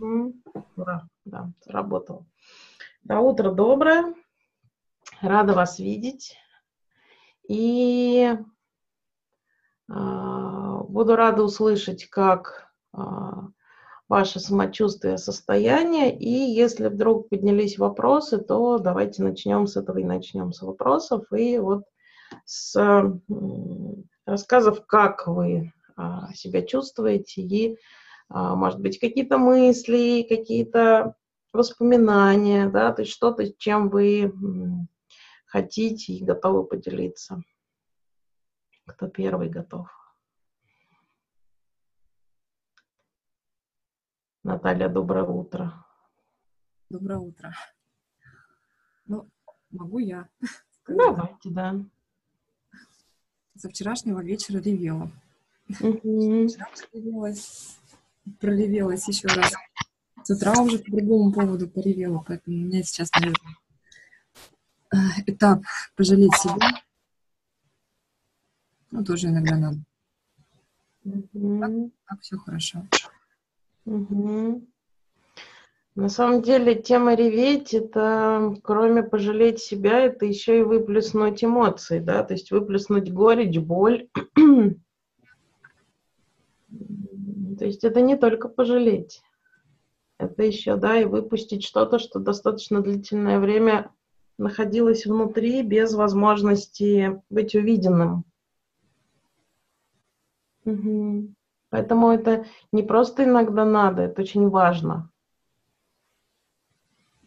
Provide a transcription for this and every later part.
Угу. Ура, да, сработало. Да, утро доброе. Рада вас видеть. И э, буду рада услышать, как э, ваше самочувствие, состояние. И если вдруг поднялись вопросы, то давайте начнем с этого и начнем с вопросов. И вот с э, рассказов, как вы э, себя чувствуете и а, может быть, какие-то мысли, какие-то воспоминания, да, то есть что-то, чем вы хотите и готовы поделиться. Кто первый готов? Наталья, доброе утро. Доброе утро. Ну, могу я. Давайте, да. Со вчерашнего вечера ревела. Угу. Вчера ревелась проревелась еще раз. С утра уже по другому поводу поревела, поэтому у меня сейчас, наверное, э, этап пожалеть себя. Ну, тоже иногда надо. Угу. Так, так все хорошо. Угу. На самом деле тема реветь это, кроме пожалеть себя, это еще и выплеснуть эмоции, да, то есть выплеснуть горечь, боль. То есть это не только пожалеть, это еще, да, и выпустить что-то, что достаточно длительное время находилось внутри без возможности быть увиденным. Угу. Поэтому это не просто иногда надо, это очень важно.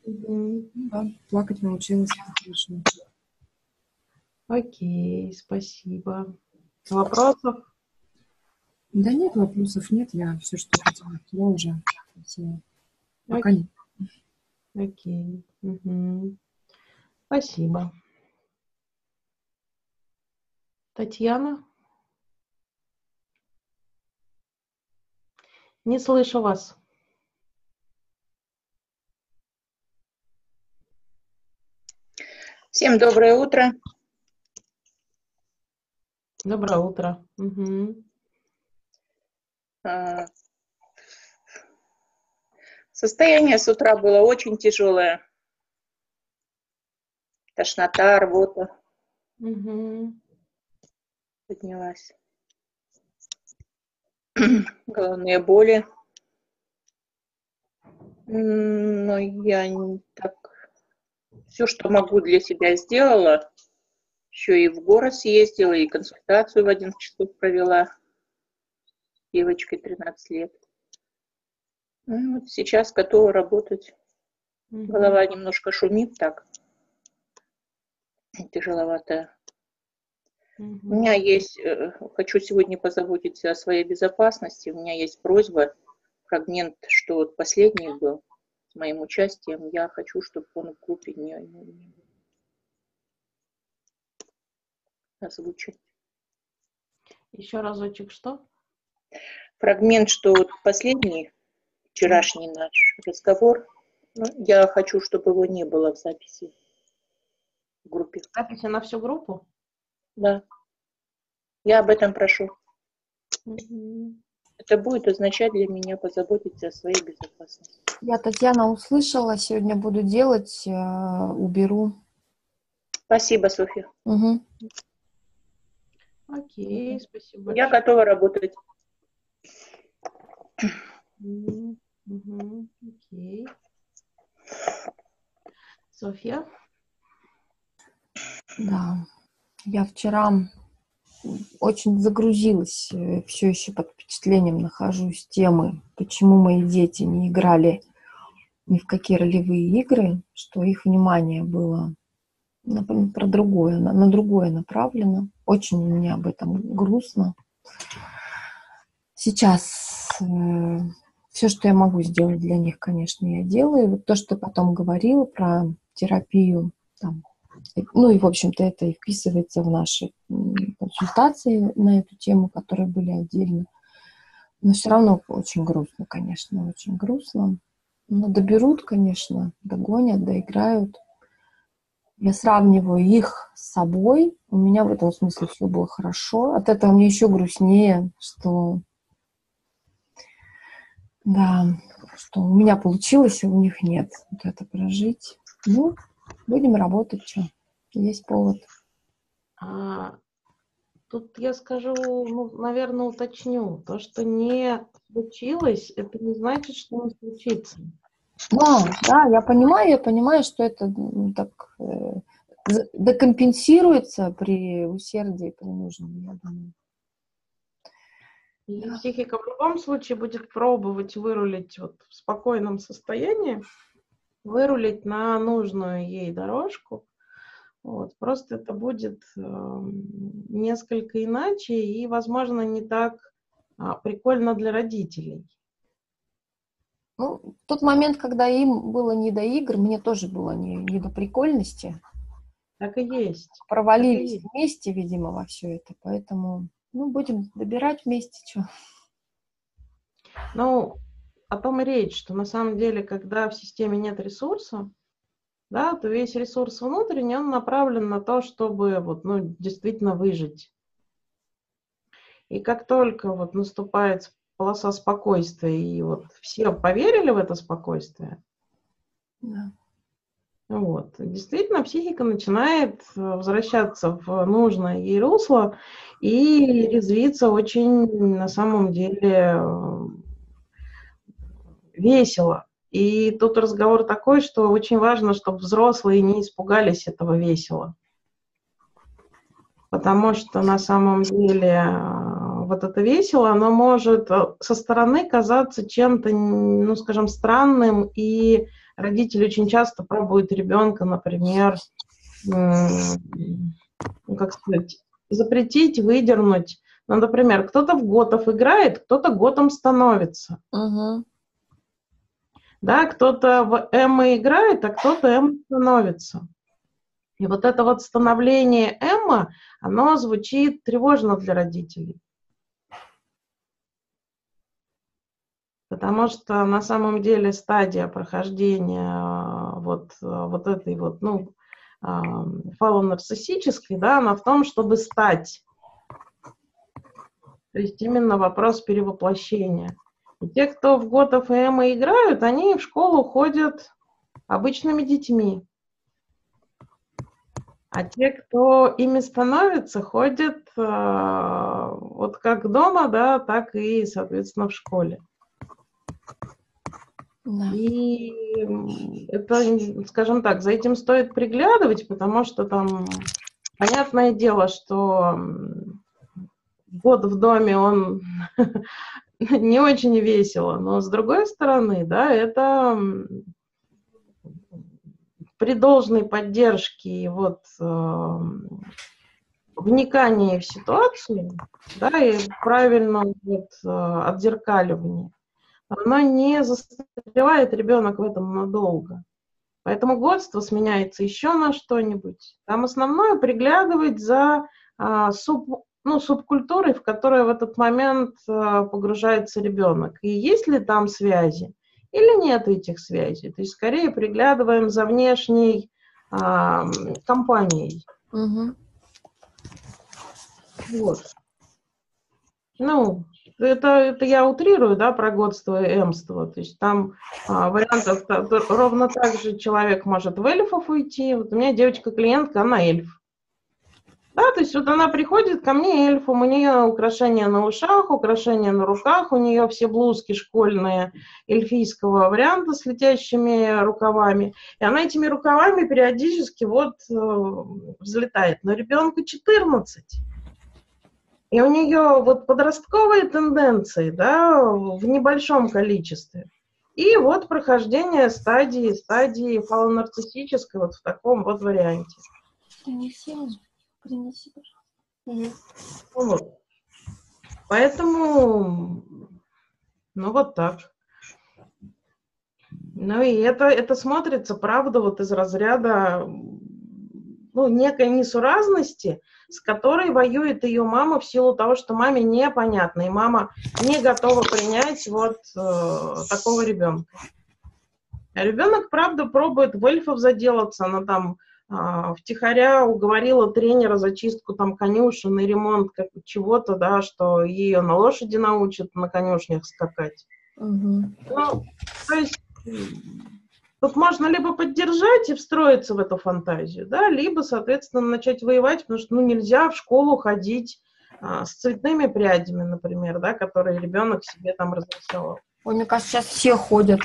Угу. Да, плакать научилась. Хорошо. Окей, спасибо. Вопросов? Да нет, вопросов нет. Я все, что хотела, хотела уже. Все. Пока Окей. нет. Окей. Угу. Спасибо. Татьяна? Не слышу вас. Всем доброе утро. Доброе утро. Угу. А, состояние с утра было очень тяжелое. Тошнота, рвота. Угу. Поднялась. Головные боли. Но я не так... Все, что могу для себя сделала. Еще и в город съездила, и консультацию в 11 часов провела девочкой 13 лет. Ну, вот сейчас готова работать. Угу. Голова немножко шумит так. Тяжеловатая. Угу. У меня есть, э, хочу сегодня позаботиться о своей безопасности. У меня есть просьба, фрагмент, что вот последний был с моим участием. Я хочу, чтобы он в группе не, не, озвучить. Еще разочек что? Фрагмент, что последний, вчерашний наш разговор, ну, я хочу, чтобы его не было в записи в группе. Записи на всю группу? Да. Я об этом прошу. Угу. Это будет означать для меня позаботиться о своей безопасности. Я, Татьяна, услышала, сегодня буду делать, э, уберу. Спасибо, Софья. Угу. Окей, спасибо. Я готова работать. Угу, окей. Софья? Да, я вчера очень загрузилась, э, все еще под впечатлением нахожусь темы, почему мои дети не играли ни в какие ролевые игры, что их внимание было на, про другое, на, на другое направлено. Очень меня об этом грустно. Сейчас все, что я могу сделать для них, конечно, я делаю. Вот то, что потом говорила про терапию, там, ну и, в общем-то, это и вписывается в наши консультации на эту тему, которые были отдельно. Но все равно очень грустно, конечно, очень грустно. Но доберут, конечно, догонят, доиграют. Я сравниваю их с собой. У меня в этом смысле все было хорошо. От этого мне еще грустнее, что да, что у меня получилось, а у них нет. Вот это прожить. Ну, будем работать, что. Есть повод. А, тут я скажу, ну, наверное, уточню. То, что не случилось, это не значит, что не случится. Да, да, я понимаю, я понимаю, что это ну, так э, декомпенсируется при усердии, при нужном, я думаю. И психика в любом случае будет пробовать вырулить вот в спокойном состоянии, вырулить на нужную ей дорожку. Вот. Просто это будет э, несколько иначе и, возможно, не так э, прикольно для родителей. Ну, тот момент, когда им было не до игр, мне тоже было не, не до прикольности. Так и есть. Провалились и есть. вместе, видимо, во все это. Поэтому, ну, будем добирать вместе, что. Ну, о том и речь, что на самом деле, когда в системе нет ресурса, да, то весь ресурс внутренний, он направлен на то, чтобы вот, ну, действительно выжить. И как только вот наступает полоса спокойствия, и вот все поверили в это спокойствие, да. Вот. Действительно, психика начинает э, возвращаться в нужное ей русло и резвиться очень, на самом деле, э, весело. И тут разговор такой, что очень важно, чтобы взрослые не испугались этого весело. Потому что на самом деле э, вот это весело, оно может со стороны казаться чем-то, ну, скажем, странным и родители очень часто пробуют ребенка, например, как сказать, запретить, выдернуть. Ну, например, кто-то в готов играет, кто-то готом становится. Угу. Да, кто-то в Эмма играет, а кто-то Эмма становится. И вот это вот становление Эмма, оно звучит тревожно для родителей. Потому что на самом деле стадия прохождения э, вот, э, вот этой вот, ну, фалонарциссической, да, она в том, чтобы стать. То есть именно вопрос перевоплощения. И те, кто в и Эмма играют, они в школу ходят обычными детьми. А те, кто ими становится, ходят э, вот как дома, да, так и, соответственно, в школе. Да. И это, скажем так, за этим стоит приглядывать, потому что там понятное дело, что год в доме он не очень весело, но с другой стороны, да, это при должной поддержке и вот э, вникании в ситуацию, да, и правильном вот э, отзеркаливании, оно не застревает ребенок в этом надолго. Поэтому годство сменяется еще на что-нибудь. Там основное приглядывать за а, суб, ну, субкультурой, в которой в этот момент а, погружается ребенок. И есть ли там связи или нет этих связей. То есть скорее приглядываем за внешней а, компанией. Угу. Вот. Ну, это, это я утрирую, да, про годство и эмство. То есть там а, вариантов ровно так же человек может в эльфов уйти. Вот у меня девочка-клиентка, она эльф. Да, то есть вот она приходит ко мне эльфом, у нее украшения на ушах, украшения на руках, у нее все блузки школьные эльфийского варианта с летящими рукавами. И она этими рукавами периодически вот э, взлетает. Но ребенку 14. И у нее вот подростковые тенденции, да, в небольшом количестве. И вот прохождение стадии, стадии фалонарциссической вот в таком вот варианте. Принеси, принеси, пожалуйста. Вот. Поэтому, ну вот так. Ну и это, это смотрится, правда, вот из разряда ну, некой несуразности, с которой воюет ее мама в силу того, что маме непонятно, и мама не готова принять вот э, такого ребенка. Ребенок, правда, пробует в эльфов заделаться, она там э, втихаря уговорила тренера за чистку там конюшен и ремонт как чего-то, да, что ее на лошади научат на конюшнях скакать. Угу. Ну, то есть Тут можно либо поддержать и встроиться в эту фантазию, да, либо, соответственно, начать воевать, потому что ну, нельзя в школу ходить а, с цветными прядями, например, да, которые ребенок себе там разрисовал. Ой, мне кажется, сейчас все ходят.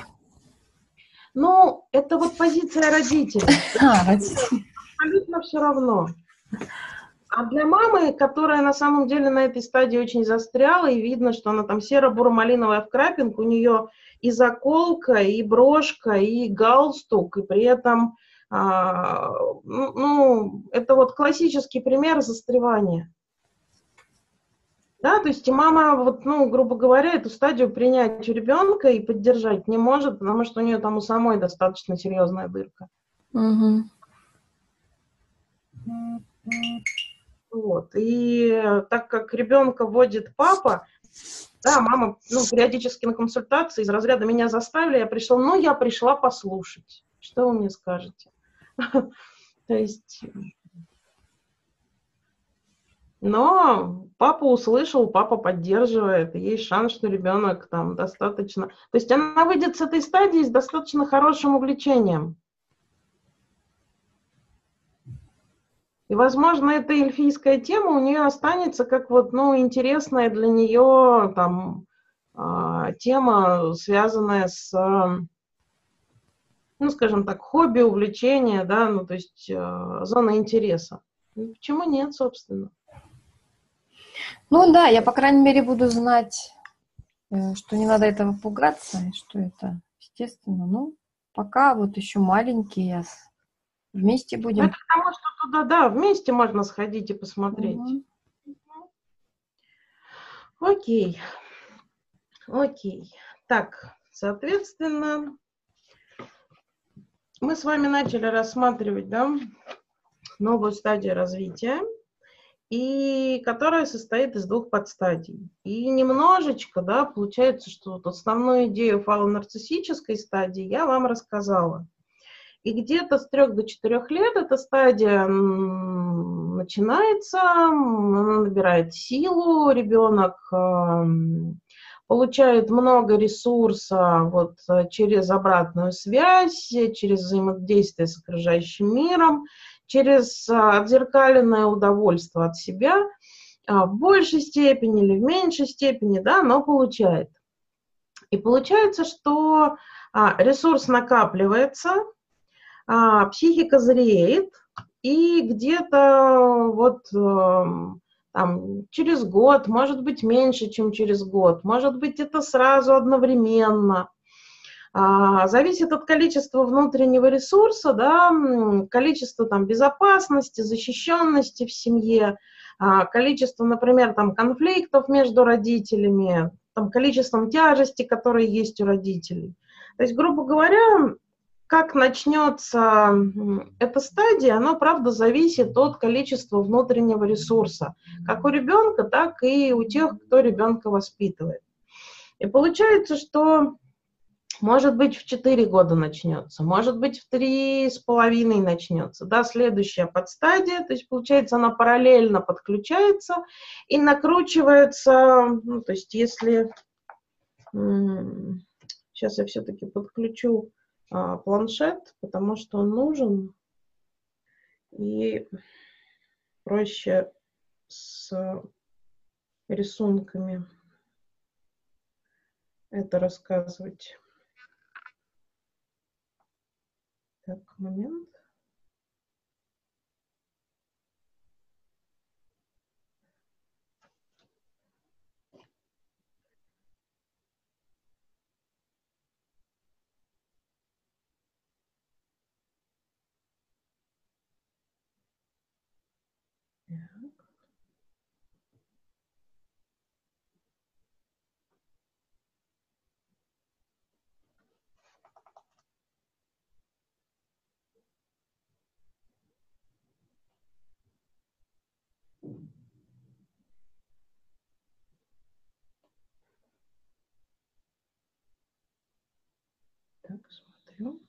Ну, это вот позиция родителей. А, родителей. Абсолютно все равно. А для мамы, которая на самом деле на этой стадии очень застряла, и видно, что она там серо-буро-малиновая в крапинку, у нее и заколка, и брошка, и галстук, и при этом, а, ну, ну, это вот классический пример застревания. Да, то есть мама, вот, ну, грубо говоря, эту стадию принять у ребенка и поддержать не может, потому что у нее там у самой достаточно серьезная дырка. Угу. Вот. И так как ребенка водит папа, да, мама, ну, периодически на консультации из разряда меня заставили, я пришла, ну, я пришла послушать. Что вы мне скажете? То есть... Но папа услышал, папа поддерживает, есть шанс, что ребенок там достаточно... То есть она выйдет с этой стадии с достаточно хорошим увлечением. И, возможно, эта эльфийская тема у нее останется как вот, ну, интересная для нее там а, тема, связанная с, ну, скажем так, хобби, увлечение, да, ну, то есть а, зона интереса. Почему нет, собственно? Ну да, я, по крайней мере, буду знать, э, что не надо этого пугаться, и что это естественно. Ну, пока вот еще маленький, я Вместе будем. Это потому что туда, да, вместе можно сходить и посмотреть. Угу. Окей. Окей. Так, соответственно, мы с вами начали рассматривать, да, новую стадию развития, и которая состоит из двух подстадий. И немножечко, да, получается, что вот основную идею фалонарциссической стадии я вам рассказала. И где-то с трех до четырех лет эта стадия начинается, она набирает силу, ребенок эм, получает много ресурса вот, через обратную связь, через взаимодействие с окружающим миром, через отзеркаленное удовольствие от себя, а, в большей степени или в меньшей степени, да, но получает. И получается, что а, ресурс накапливается, а, психика зреет, и где-то вот эм, там, через год, может быть, меньше, чем через год, может быть, это сразу одновременно. А, зависит от количества внутреннего ресурса, да, количество там безопасности, защищенности в семье, а, количество, например, там конфликтов между родителями, там количеством тяжести, которые есть у родителей. То есть, грубо говоря, как начнется эта стадия, оно, правда, зависит от количества внутреннего ресурса, как у ребенка, так и у тех, кто ребенка воспитывает. И получается, что может быть в 4 года начнется, может быть в 3,5 начнется, да, следующая подстадия, то есть получается она параллельно подключается и накручивается, ну, то есть если, сейчас я все-таки подключу а, планшет, потому что он нужен и проще с рисунками это рассказывать. Так, момент. Так, смотрю.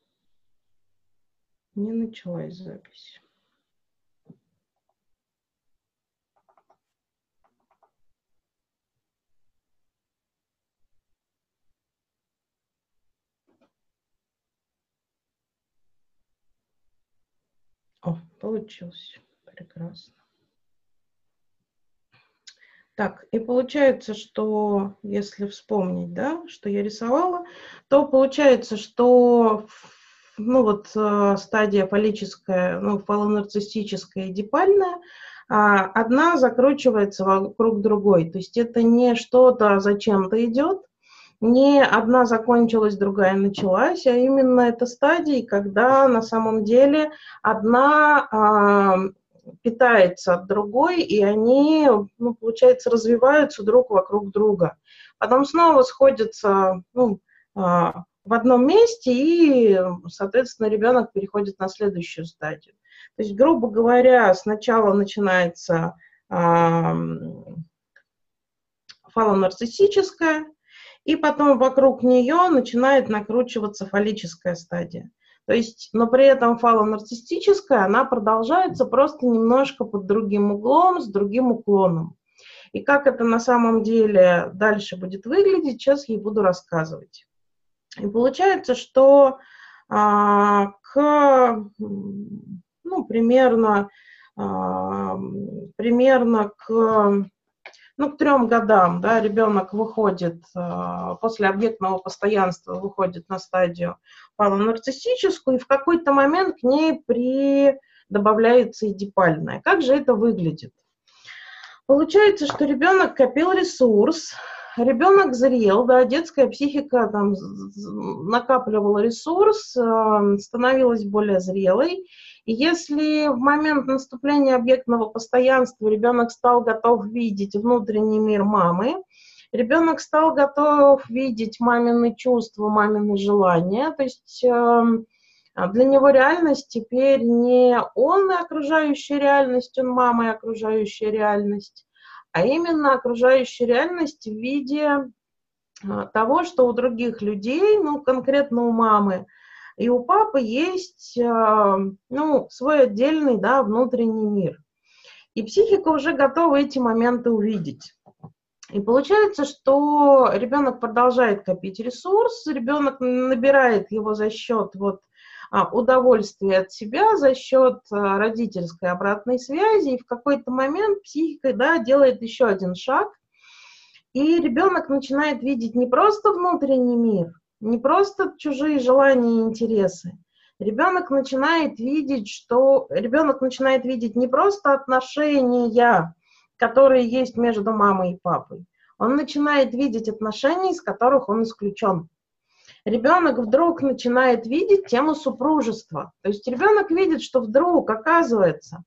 Не началась запись. О, получилось. Прекрасно. Так, и получается, что если вспомнить, да, что я рисовала, то получается, что ну вот э, стадия фаллическая, ну, фалонарциссическая и дипальная, а одна закручивается вокруг другой. То есть это не что-то зачем-то идет, не одна закончилась, другая началась, а именно это стадии, когда на самом деле одна а, питается от другой, и они, ну, получается, развиваются друг вокруг друга. Потом снова сходятся ну, а, в одном месте, и, соответственно, ребенок переходит на следующую стадию. То есть, грубо говоря, сначала начинается а, фалонарциссическая, и потом вокруг нее начинает накручиваться фаллическая стадия. То есть, но при этом фалонарциссическая, она продолжается просто немножко под другим углом, с другим уклоном. И как это на самом деле дальше будет выглядеть, сейчас я буду рассказывать. И получается, что а, к, ну, примерно, а, примерно к ну, к трем годам, да, ребенок выходит э, после объектного постоянства, выходит на стадию палонарциссическую, и в какой-то момент к ней при... добавляется эдипальная. Как же это выглядит? Получается, что ребенок копил ресурс, ребенок зрел, да, детская психика там накапливала ресурс, э, становилась более зрелой, если в момент наступления объектного постоянства ребенок стал готов видеть внутренний мир мамы, ребенок стал готов видеть мамины чувства, мамины желания, то есть эм, для него реальность теперь не он и окружающая реальность, он мама и окружающая реальность, а именно окружающая реальность в виде э, того, что у других людей, ну, конкретно у мамы, и у папы есть, а, ну, свой отдельный, да, внутренний мир. И психика уже готова эти моменты увидеть. И получается, что ребенок продолжает копить ресурс, ребенок набирает его за счет вот, а, удовольствия от себя, за счет а, родительской обратной связи, и в какой-то момент психика да, делает еще один шаг, и ребенок начинает видеть не просто внутренний мир, не просто чужие желания и интересы. Ребенок начинает видеть, что ребенок начинает видеть не просто отношения, которые есть между мамой и папой. Он начинает видеть отношения, из которых он исключен. Ребенок вдруг начинает видеть тему супружества. То есть ребенок видит, что вдруг оказывается,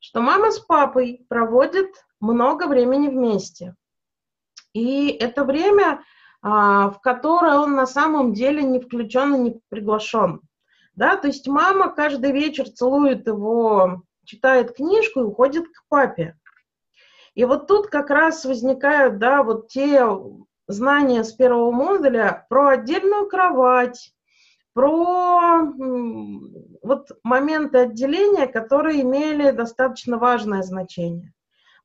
что мама с папой проводят много времени вместе. И это время в которое он на самом деле не включен и не приглашен. Да, то есть мама каждый вечер целует его, читает книжку и уходит к папе. И вот тут как раз возникают, да, вот те знания с первого модуля про отдельную кровать, про вот моменты отделения, которые имели достаточно важное значение.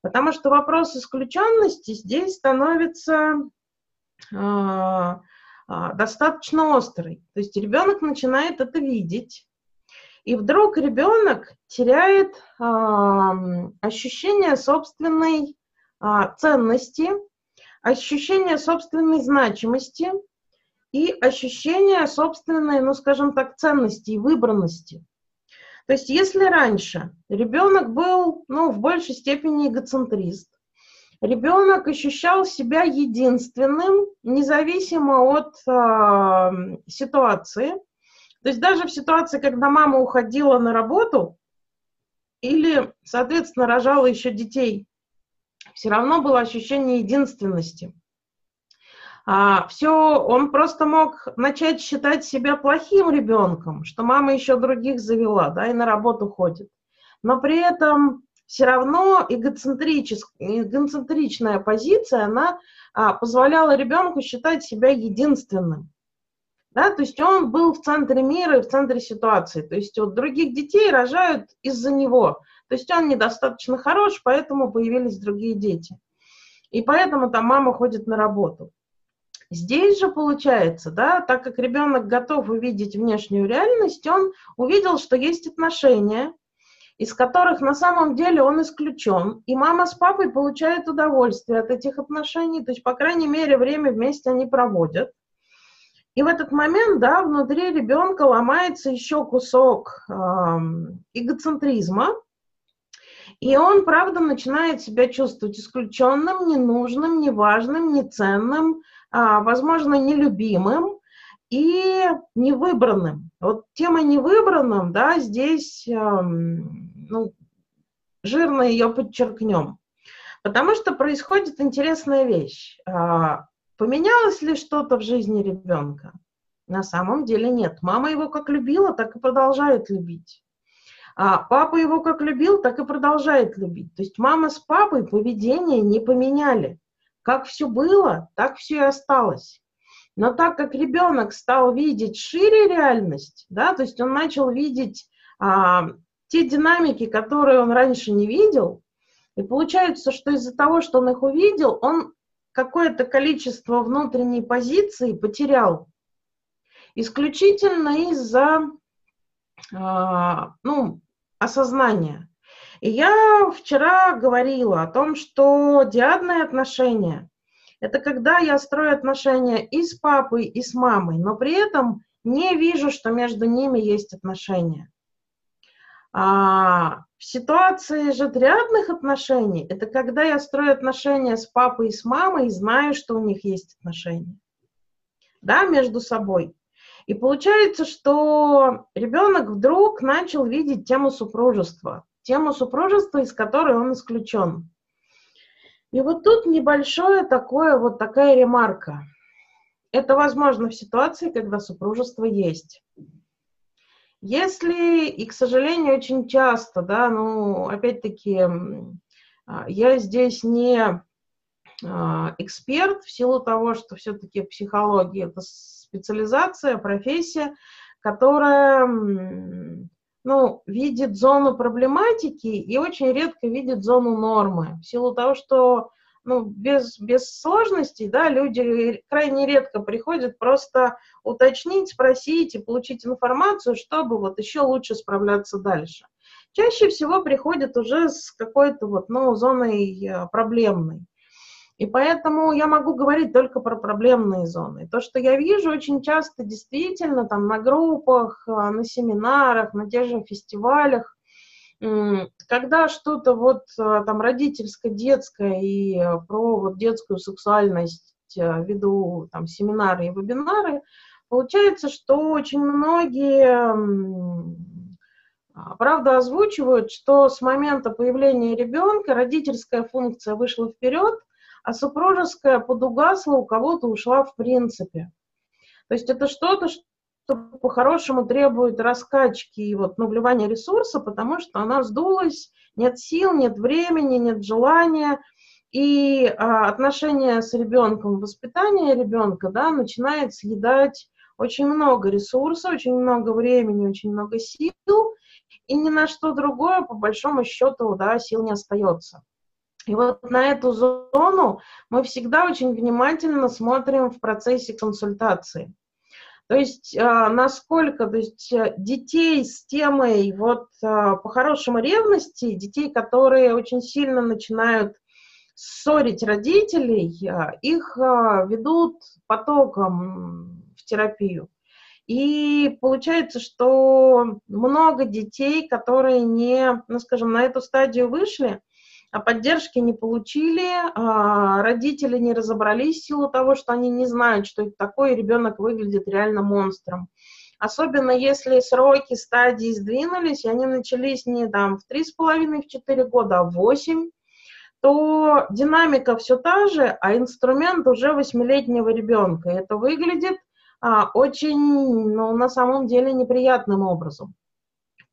Потому что вопрос исключенности здесь становится а, а, достаточно острый. То есть ребенок начинает это видеть, и вдруг ребенок теряет а, ощущение собственной ценности, ощущение собственной значимости и ощущение собственной, ну скажем так, ценности и выбранности. То есть если раньше ребенок был ну, в большей степени эгоцентрист, ребенок ощущал себя единственным, независимо от э, ситуации. То есть даже в ситуации, когда мама уходила на работу или, соответственно, рожала еще детей, все равно было ощущение единственности. А, все, он просто мог начать считать себя плохим ребенком, что мама еще других завела, да, и на работу ходит. Но при этом все равно эгоцентричная позиция, она а, позволяла ребенку считать себя единственным. Да, то есть он был в центре мира и в центре ситуации. То есть вот других детей рожают из-за него. То есть он недостаточно хорош, поэтому появились другие дети. И поэтому там мама ходит на работу. Здесь же получается, да, так как ребенок готов увидеть внешнюю реальность, он увидел, что есть отношения, из которых на самом деле он исключен, и мама с папой получают удовольствие от этих отношений, то есть, по крайней мере, время вместе они проводят. И в этот момент, да, внутри ребенка ломается еще кусок э, эгоцентризма, и он, правда, начинает себя чувствовать исключенным, ненужным, неважным, неценным, а, возможно, нелюбимым и невыбранным. Вот тема невыбранным, да, здесь, ну, жирно ее подчеркнем. Потому что происходит интересная вещь. А, поменялось ли что-то в жизни ребенка? На самом деле нет. Мама его как любила, так и продолжает любить. А папа его как любил, так и продолжает любить. То есть мама с папой поведение не поменяли. Как все было, так все и осталось. Но так как ребенок стал видеть шире реальность, да, то есть он начал видеть а, те динамики, которые он раньше не видел, и получается, что из-за того, что он их увидел, он какое-то количество внутренней позиции потерял. Исключительно из-за а, ну, осознания. И я вчера говорила о том, что диадные отношения – это когда я строю отношения и с папой, и с мамой, но при этом не вижу, что между ними есть отношения. А в ситуации же триадных отношений – это когда я строю отношения с папой и с мамой и знаю, что у них есть отношения. Да, между собой. И получается, что ребенок вдруг начал видеть тему супружества, тему супружества, из которой он исключен. И вот тут небольшое такое, вот такая ремарка. Это возможно в ситуации, когда супружество есть. Если, и, к сожалению, очень часто, да, ну, опять-таки, а, я здесь не а, эксперт в силу того, что все-таки психология это специализация, профессия, которая ну, видит зону проблематики и очень редко видит зону нормы. В силу того, что ну, без, без сложностей, да, люди крайне редко приходят просто уточнить, спросить и получить информацию, чтобы вот еще лучше справляться дальше. Чаще всего приходят уже с какой-то вот, ну, зоной э, проблемной. И поэтому я могу говорить только про проблемные зоны. То, что я вижу очень часто действительно там на группах, а, на семинарах, на тех же фестивалях, когда что-то вот а, там родительско-детское и про вот детскую сексуальность а, веду там семинары и вебинары, получается, что очень многие правда озвучивают, что с момента появления ребенка родительская функция вышла вперед, а супружеская подугасла, у кого-то ушла в принципе. То есть это что-то, что по-хорошему требует раскачки и вот, ну, ресурса, потому что она сдулась, нет сил, нет времени, нет желания, и а, отношения с ребенком, воспитание ребенка, да, начинает съедать очень много ресурсов, очень много времени, очень много сил, и ни на что другое, по большому счету, да, сил не остается. И вот на эту зону мы всегда очень внимательно смотрим в процессе консультации. То есть а, насколько, то есть э, детей с темой вот а, по-хорошему ревности, детей, которые очень сильно начинают ссорить родителей, а, их ведут потоком в терапию. И получается, что много детей, которые не, ну скажем, на эту стадию вышли, поддержки не получили, а родители не разобрались в силу того, что они не знают, что это такое, и ребенок выглядит реально монстром. Особенно если сроки стадии сдвинулись, и они начались не там в 3,5-4 года, а в 8, то динамика все та же, а инструмент уже восьмилетнего ребенка. Это выглядит а, очень, ну, на самом деле, неприятным образом.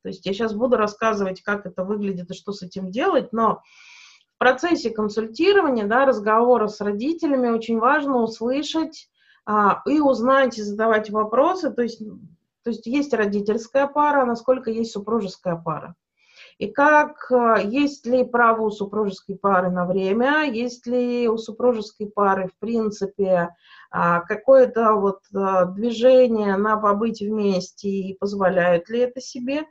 То есть я сейчас буду рассказывать, как это выглядит и что с этим делать, но в процессе консультирования, да, разговора с родителями очень важно услышать а, и узнать, и задавать вопросы. То есть, то есть есть родительская пара, насколько есть супружеская пара. И как, а, есть ли право у супружеской пары на время, есть ли у супружеской пары, в принципе, а, какое-то вот движение на побыть вместе и позволяют ли это себе.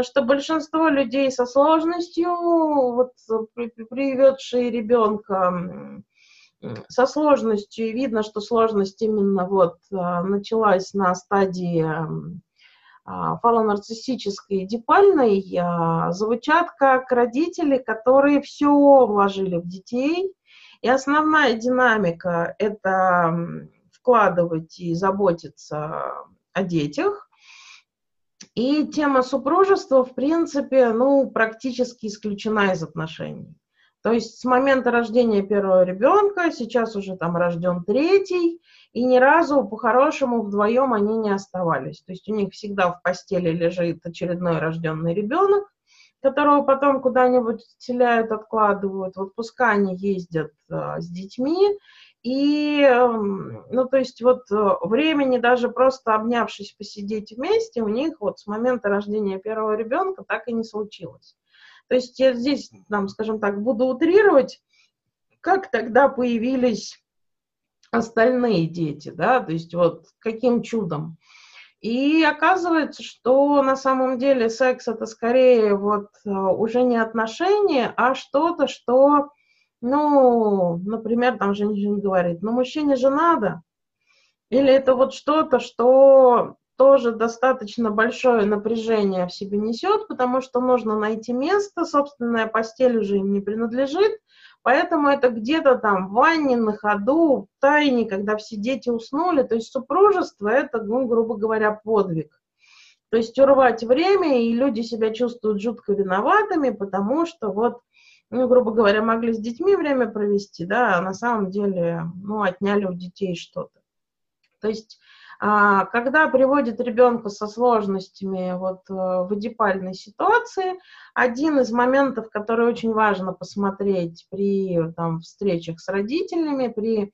Что большинство людей со сложностью, вот приведшие ребенка со сложностью, и видно, что сложность именно вот а, началась на стадии а, фалонарциссической и дипальной, а, звучат как родители, которые все вложили в детей, и основная динамика – это вкладывать и заботиться о детях. И тема супружества, в принципе, ну, практически исключена из отношений. То есть с момента рождения первого ребенка, сейчас уже там рожден третий, и ни разу по-хорошему вдвоем они не оставались. То есть у них всегда в постели лежит очередной рожденный ребенок, которого потом куда-нибудь отселяют, откладывают. В отпуска они ездят э, с детьми. И, э, ну, то есть вот э, времени даже просто обнявшись посидеть вместе, у них вот с момента рождения первого ребенка так и не случилось. То есть я здесь, там, скажем так, буду утрировать, как тогда появились остальные дети, да, то есть вот каким чудом. И оказывается, что на самом деле секс это скорее вот э, уже не отношения, а что-то, что, ну, например, там женщина говорит, ну, мужчине же надо. Или это вот что-то, что тоже достаточно большое напряжение в себе несет, потому что нужно найти место, собственная постель уже им не принадлежит, поэтому это где-то там в ванне, на ходу, в тайне, когда все дети уснули, то есть супружество это, ну, грубо говоря, подвиг. То есть урвать время, и люди себя чувствуют жутко виноватыми, потому что вот, ну, грубо говоря, могли с детьми время провести, да, а на самом деле, ну, отняли у детей что-то. То есть а, когда приводит ребенка со сложностями вот э, в эдипальной ситуации, один из моментов, который очень важно посмотреть при там, встречах с родителями, при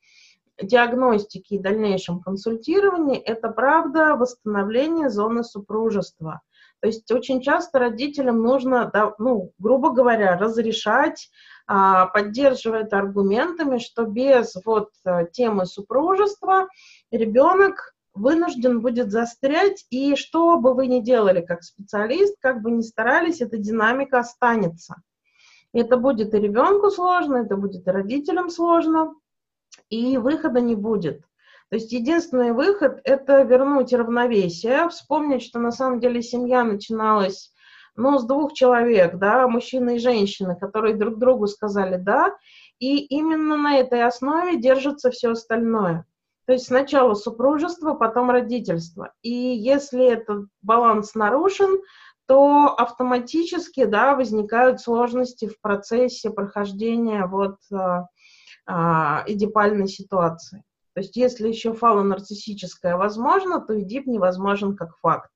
диагностике и дальнейшем консультировании, это правда восстановление зоны супружества. То есть очень часто родителям нужно, ну, грубо говоря, разрешать, а, поддерживая это аргументами, что без вот э, темы супружества ребенок вынужден будет застрять, и что бы вы ни делали как специалист, как бы ни старались, эта динамика останется. Это будет и ребенку сложно, это будет и родителям сложно, и выхода не будет. То есть единственный выход – это вернуть равновесие, вспомнить, что на самом деле семья начиналась ну, с двух человек, да, мужчины и женщины, которые друг другу сказали «да», и именно на этой основе держится все остальное – то есть сначала супружество, потом родительство. И если этот баланс нарушен, то автоматически да, возникают сложности в процессе прохождения вот, а, а, эдипальной ситуации. То есть если еще фалонарциссическая возможно, то эдип невозможен как факт.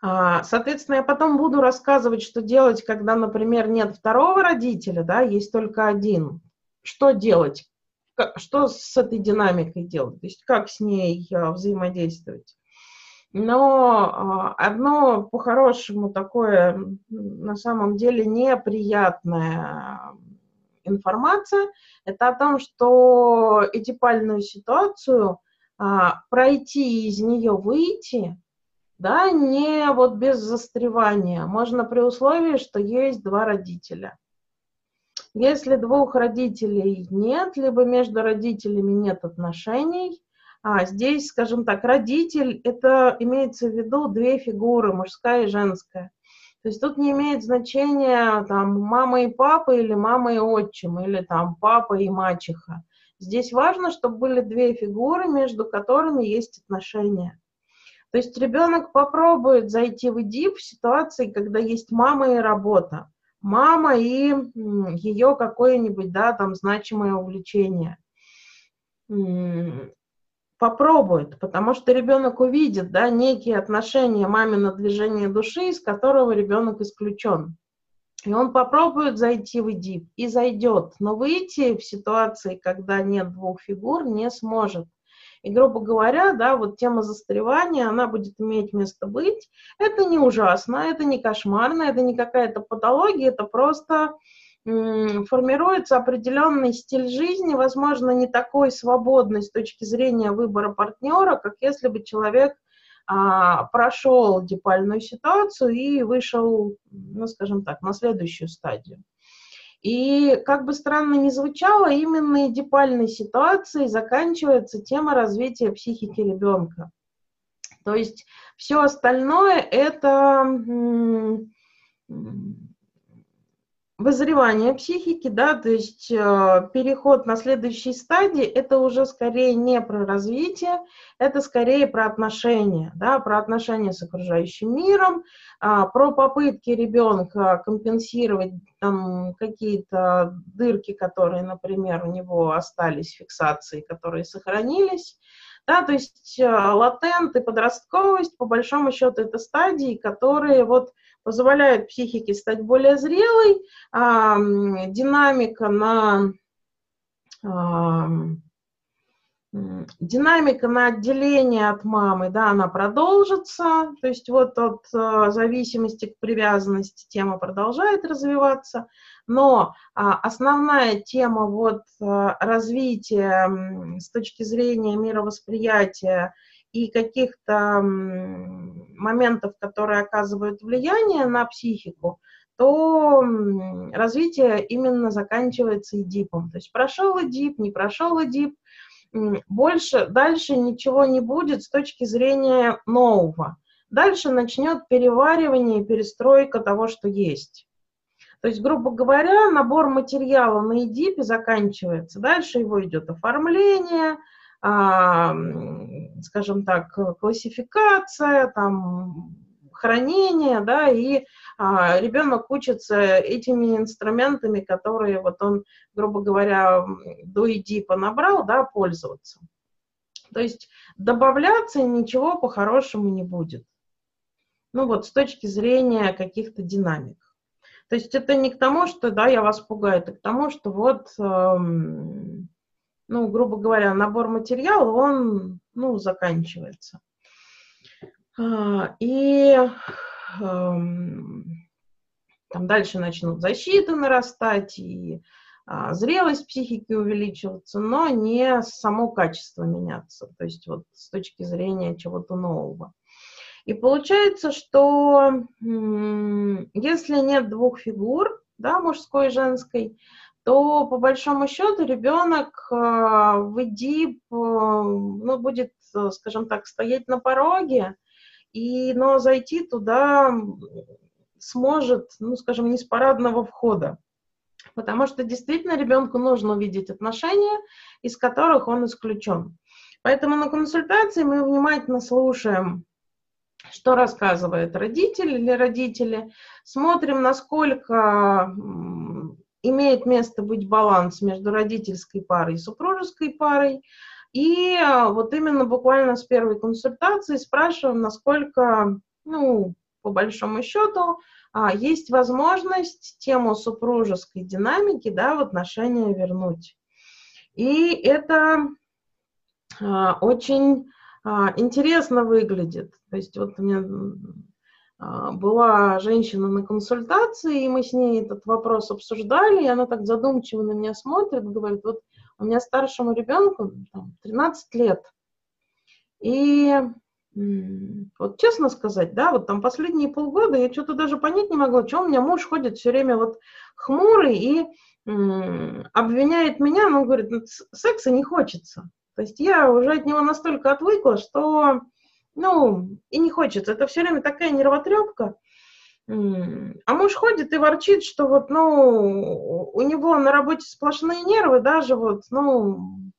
А, соответственно, я потом буду рассказывать, что делать, когда, например, нет второго родителя, да, есть только один. Что делать? что с этой динамикой делать, то есть как с ней а, взаимодействовать. Но а, одно по-хорошему такое на самом деле неприятная информация, это о том, что этипальную ситуацию а, пройти из нее выйти, да, не вот без застревания, можно при условии, что есть два родителя – если двух родителей нет, либо между родителями нет отношений, а здесь, скажем так, родитель, это имеется в виду две фигуры, мужская и женская. То есть тут не имеет значения там мама и папа или мама и отчим, или там папа и мачеха. Здесь важно, чтобы были две фигуры, между которыми есть отношения. То есть ребенок попробует зайти в ИДИП в ситуации, когда есть мама и работа мама и ее какое-нибудь, да, там, значимое увлечение. Попробует, потому что ребенок увидит, да, некие отношения мамино движение души, из которого ребенок исключен. И он попробует зайти в ИДИП и зайдет, но выйти в ситуации, когда нет двух фигур, не сможет. И, грубо говоря, да, вот тема застревания, она будет иметь место быть. Это не ужасно, это не кошмарно, это не какая-то патология, это просто формируется определенный стиль жизни, возможно, не такой свободный с точки зрения выбора партнера, как если бы человек а, прошел депальную ситуацию и вышел, ну, скажем так, на следующую стадию. И как бы странно ни звучало, именно эдипальной ситуацией заканчивается тема развития психики ребенка. То есть все остальное это вызревание психики, да, то есть э, переход на следующей стадии, это уже скорее не про развитие, это скорее про отношения, да, про отношения с окружающим миром, э, про попытки ребенка компенсировать там какие-то дырки, которые, например, у него остались, фиксации, которые сохранились, да, то есть э, латент и подростковость, по большому счету, это стадии, которые вот позволяют психике стать более зрелой, а, динамика на а, динамика на отделение от мамы, да, она продолжится, то есть вот от э, зависимости к привязанности тема продолжает развиваться, но а, основная тема вот э, развития с точки зрения мировосприятия и каких-то моментов, которые оказывают влияние на психику, то развитие именно заканчивается эдипом. То есть прошел эдип, не прошел эдип, больше, дальше ничего не будет с точки зрения нового. Дальше начнет переваривание и перестройка того, что есть. То есть, грубо говоря, набор материала на эдипе заканчивается. Дальше его идет оформление, скажем так, классификация, там, хранение, да, и а, ребенок учится этими инструментами, которые вот он, грубо говоря, до ИДИПа набрал, да, пользоваться. То есть добавляться ничего по-хорошему не будет. Ну вот с точки зрения каких-то динамик. То есть это не к тому, что, да, я вас пугаю, это к тому, что вот эм, ну, грубо говоря, набор материала, он, ну, заканчивается. А, и эм, там дальше начнут защиты нарастать, и а, зрелость психики увеличиваться, но не само качество меняться, то есть вот с точки зрения чего-то нового. И получается, что если нет двух фигур, да, мужской и женской, то по большому счету ребенок э, в ИДИП э, ну, будет, э, скажем так, стоять на пороге, и, но зайти туда сможет, ну, скажем, не с парадного входа. Потому что действительно ребенку нужно увидеть отношения, из которых он исключен. Поэтому на консультации мы внимательно слушаем, что рассказывает родитель или родители, смотрим, насколько имеет место быть баланс между родительской парой и супружеской парой. И а, вот именно буквально с первой консультации спрашиваем, насколько, ну, по большому счету, а, есть возможность тему супружеской динамики да, в отношения вернуть. И это а, очень интересно выглядит. То есть вот у меня была женщина на консультации, и мы с ней этот вопрос обсуждали, и она так задумчиво на меня смотрит, говорит, вот у меня старшему ребенку там, 13 лет, и вот честно сказать, да, вот там последние полгода я что-то даже понять не могла, что у меня муж ходит все время вот хмурый и обвиняет меня, но говорит, ну, секса не хочется. То есть я уже от него настолько отвыкла, что ну, и не хочется. Это все время такая нервотрепка. А муж ходит и ворчит, что вот, ну, у него на работе сплошные нервы, даже вот, ну,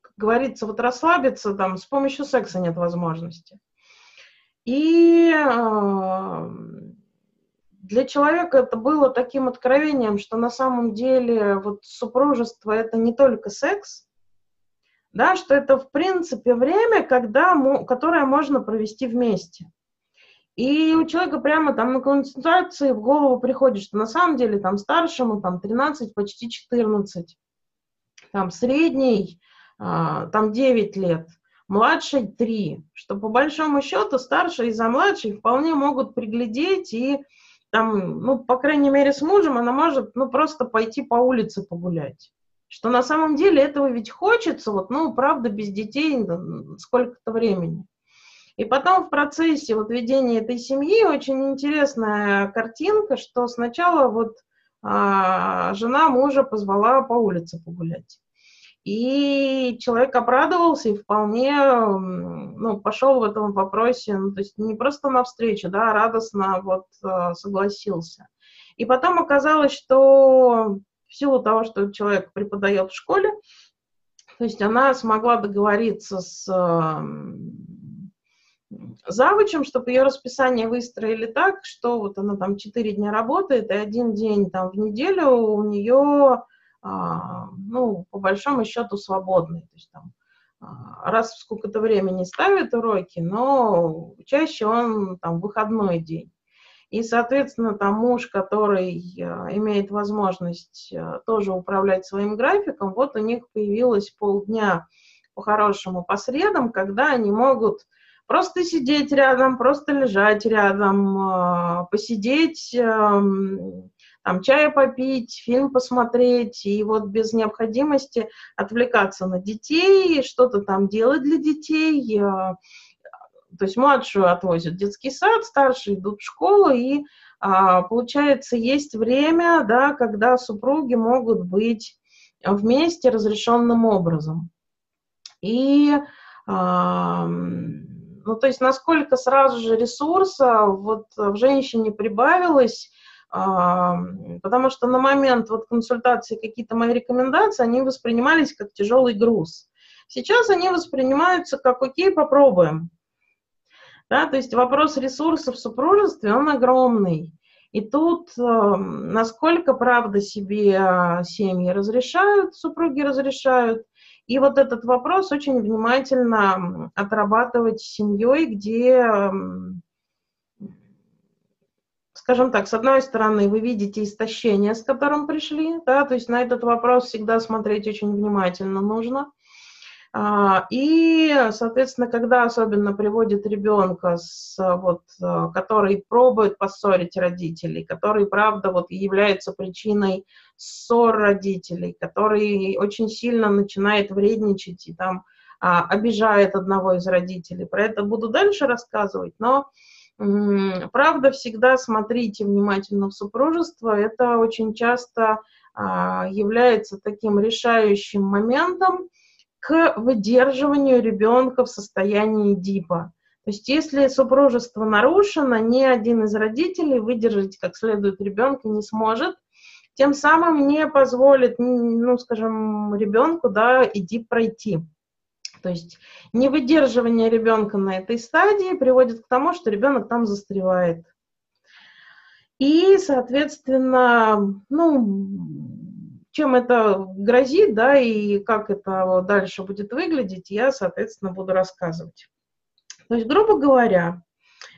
как говорится, вот расслабиться там с помощью секса нет возможности. И э, для человека это было таким откровением, что на самом деле вот супружество это не только секс, да, что это, в принципе, время, когда, которое можно провести вместе. И у человека прямо там на консультации в голову приходит, что на самом деле там старшему там 13, почти 14, там средний а, там 9 лет, младший 3, что по большому счету старший за младший вполне могут приглядеть и там, ну, по крайней мере, с мужем она может, ну, просто пойти по улице погулять что на самом деле этого ведь хочется, вот, ну, правда, без детей сколько-то времени. И потом в процессе вот ведения этой семьи очень интересная картинка, что сначала вот а, жена мужа позвала по улице погулять. И человек обрадовался и вполне ну, пошел в этом вопросе, ну, то есть не просто навстречу, да, а радостно вот а, согласился. И потом оказалось, что в силу того, что человек преподает в школе, то есть она смогла договориться с завучем, чтобы ее расписание выстроили так, что вот она там 4 дня работает, и один день там в неделю у нее, а, ну, по большому счету, свободный. То есть там а, раз в сколько-то времени ставит уроки, но чаще он там выходной день. И, соответственно, там муж, который а, имеет возможность а, тоже управлять своим графиком, вот у них появилось полдня по-хорошему по средам, когда они могут Просто сидеть рядом, просто лежать рядом, а, посидеть, эм, там, чая попить, фильм посмотреть, и вот без необходимости отвлекаться на детей, что-то там делать для детей. То есть младшую отвозят в детский сад, старшие идут в школу, и а, получается, есть время, да, когда супруги могут быть вместе разрешенным образом. И ну, то есть насколько сразу же ресурса вот в женщине прибавилось, потому что на момент вот консультации какие-то мои рекомендации, они воспринимались как тяжелый груз. Сейчас они воспринимаются как «окей, попробуем». Да, то есть вопрос ресурсов в супружестве, он огромный. И тут насколько, правда, себе а, семьи разрешают, супруги разрешают, и вот этот вопрос очень внимательно отрабатывать с семьей, где, скажем так, с одной стороны, вы видите истощение, с которым пришли, да, то есть на этот вопрос всегда смотреть очень внимательно нужно – и, соответственно, когда особенно приводит ребенка, с, вот, э, который пробует поссорить родителей, который, правда, вот, является причиной ссор родителей, который очень сильно начинает вредничать и там а, обижает одного из родителей. Про это буду дальше рассказывать, но правда, всегда смотрите внимательно в супружество. Это очень часто а, является таким решающим моментом, к выдерживанию ребенка в состоянии ДИПа. То есть если супружество нарушено, ни один из родителей выдержать как следует ребенка не сможет, тем самым не позволит, ну, скажем, ребенку, да, и ДИП пройти. То есть невыдерживание ребенка на этой стадии приводит к тому, что ребенок там застревает. И, соответственно, ну, чем это грозит, да, и как это дальше будет выглядеть, я, соответственно, буду рассказывать. То есть, грубо говоря,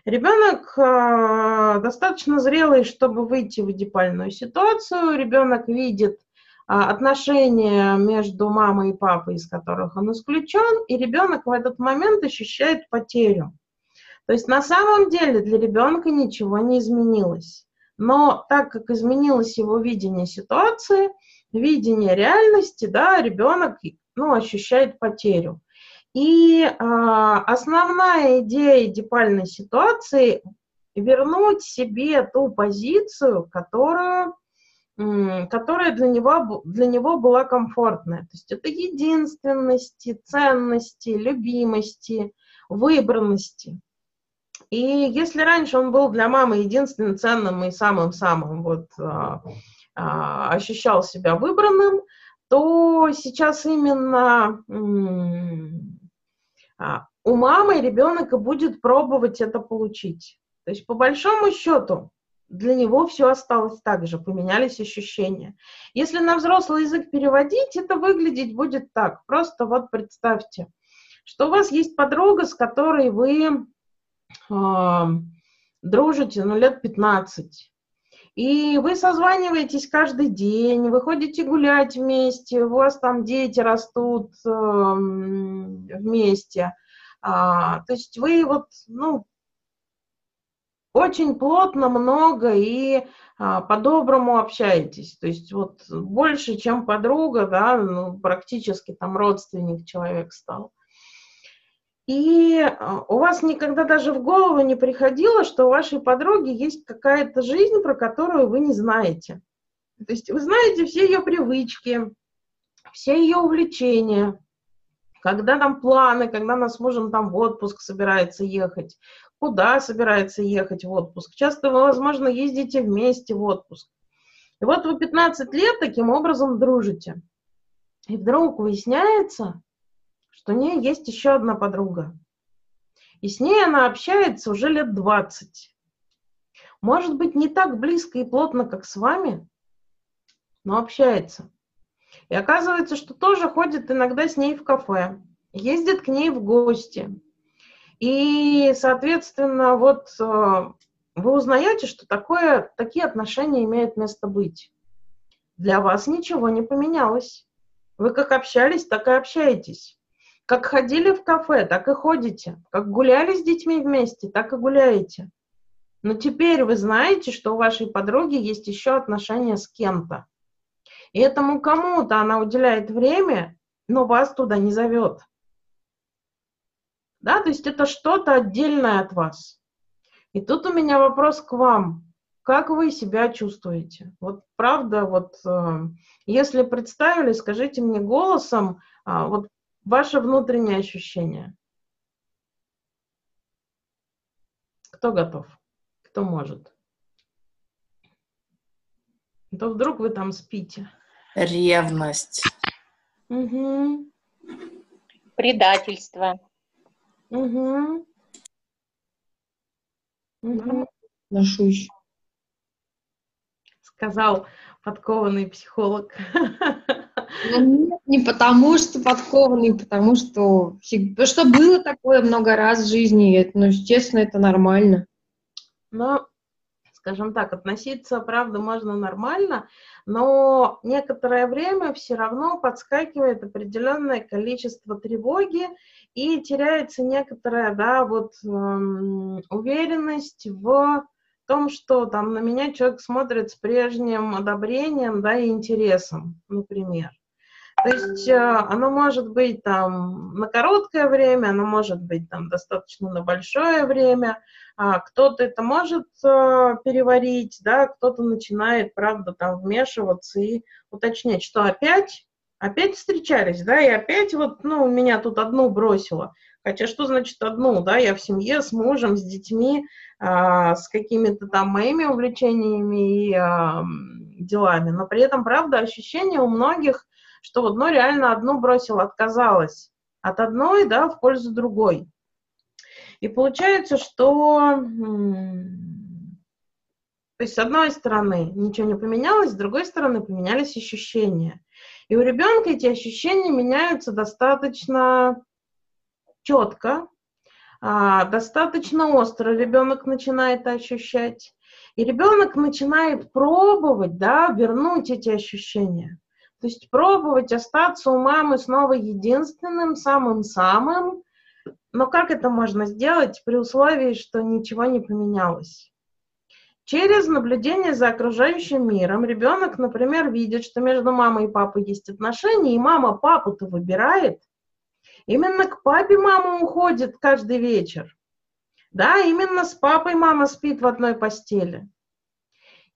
ребенок э, достаточно зрелый, чтобы выйти в эдипальную ситуацию, ребенок видит э, отношения между мамой и папой, из которых он исключен, и ребенок в этот момент ощущает потерю. То есть на самом деле для ребенка ничего не изменилось. Но так как изменилось его видение ситуации, видение реальности, да, ребенок ну, ощущает потерю. И э, основная идея дипальной ситуации вернуть себе ту позицию, которую, которая для него, для него была комфортная. То есть это единственности, ценности, любимости, выбранности. И если раньше он был для мамы единственным ценным и самым-самым вот а, ощущал себя выбранным, то сейчас именно а, у мамы ребенок и будет пробовать это получить. То есть по большому счету для него все осталось так же, поменялись ощущения. Если на взрослый язык переводить, это выглядеть будет так. Просто вот представьте, что у вас есть подруга, с которой вы э, дружите ну, лет 15. И вы созваниваетесь каждый день, вы ходите гулять вместе, у вас там дети растут э, вместе. А, то есть вы вот, ну, очень плотно, много и а, по-доброму общаетесь. То есть вот больше, чем подруга, да, ну, практически там родственник человек стал. И а, у вас никогда даже в голову не приходило, что у вашей подруги есть какая-то жизнь, про которую вы не знаете. То есть вы знаете все ее привычки, все ее увлечения, когда там планы, когда она с там в отпуск собирается ехать, куда собирается ехать в отпуск. Часто вы, возможно, ездите вместе в отпуск. И вот вы 15 лет таким образом дружите. И вдруг выясняется, что у нее есть еще одна подруга. И с ней она общается уже лет 20. Может быть, не так близко и плотно, как с вами, но общается. И оказывается, что тоже ходит иногда с ней в кафе, ездит к ней в гости. И, соответственно, вот э, вы узнаете, что такое, такие отношения имеют место быть. Для вас ничего не поменялось. Вы как общались, так и общаетесь. Как ходили в кафе, так и ходите. Как гуляли с детьми вместе, так и гуляете. Но теперь вы знаете, что у вашей подруги есть еще отношения с кем-то. И этому кому-то она уделяет время, но вас туда не зовет. Да, то есть это что-то отдельное от вас. И тут у меня вопрос к вам. Как вы себя чувствуете? Вот правда, вот э, если представили, скажите мне голосом, э, вот ваше внутреннее ощущение. Кто готов? Кто может? А то вдруг вы там спите. Ревность. Угу. Предательство. Угу. Угу. Ношусь. Сказал подкованный психолог. Ну, нет, не потому, что подкованный, потому что, что было такое много раз в жизни, ну, естественно, это нормально. Но, скажем так, относиться, правда, можно нормально, но некоторое время все равно подскакивает определенное количество тревоги и теряется некоторая, да, вот эм, уверенность в том, что там на меня человек смотрит с прежним одобрением, да, и интересом, например. То есть э, оно может быть там на короткое время, оно может быть там достаточно на большое время. А кто-то это может э, переварить, да, кто-то начинает, правда, там вмешиваться и уточнять, что опять, опять встречались, да, и опять вот, ну, меня тут одну бросило. Хотя что значит одну, да, я в семье с мужем, с детьми, а, с какими-то там моими увлечениями и а, делами, но при этом, правда, ощущение у многих, что ну, реально одну бросил, отказалась от одной, да, в пользу другой. И получается, что, то есть, с одной стороны, ничего не поменялось, с другой стороны, поменялись ощущения. И у ребенка эти ощущения меняются достаточно четко, а, достаточно остро ребенок начинает ощущать. И ребенок начинает пробовать, да, вернуть эти ощущения. То есть пробовать остаться у мамы снова единственным, самым-самым. Но как это можно сделать при условии, что ничего не поменялось? Через наблюдение за окружающим миром ребенок, например, видит, что между мамой и папой есть отношения, и мама папу-то выбирает. Именно к папе мама уходит каждый вечер. Да, именно с папой мама спит в одной постели.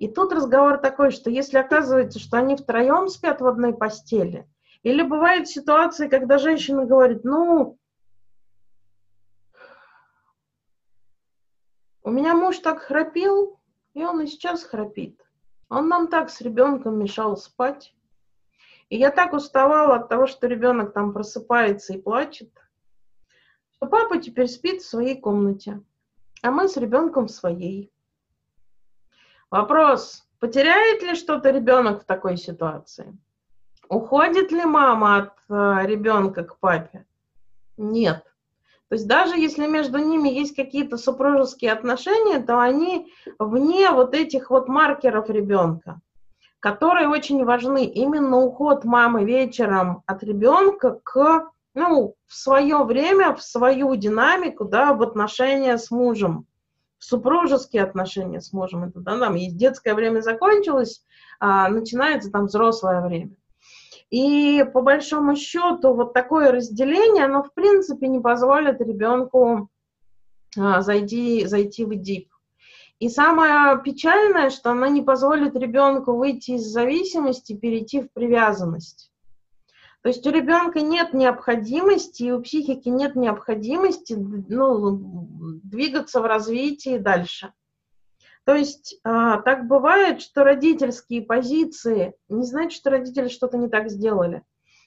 И тут разговор такой, что если оказывается, что они втроем спят в одной постели, или бывают ситуации, когда женщина говорит, ну, у меня муж так храпел, и он и сейчас храпит. Он нам так с ребенком мешал спать. И я так уставала от того, что ребенок там просыпается и плачет, что папа теперь спит в своей комнате, а мы с ребенком в своей. Вопрос, потеряет ли что-то ребенок в такой ситуации? Уходит ли мама от э, ребенка к папе? Нет. То есть даже если между ними есть какие-то супружеские отношения, то они вне вот этих вот маркеров ребенка, которые очень важны. Именно уход мамы вечером от ребенка к, ну, в свое время, в свою динамику, да, в отношения с мужем супружеские отношения с мужем, это да, там есть детское время закончилось, а начинается там взрослое время. И по большому счету вот такое разделение, оно в принципе не позволит ребенку а, зайти, зайти в дип. И самое печальное, что она не позволит ребенку выйти из зависимости, перейти в привязанность. То есть у ребенка нет необходимости, у психики нет необходимости ну, двигаться в развитии дальше. То есть а, так бывает, что родительские позиции не значит, что родители что-то не так сделали.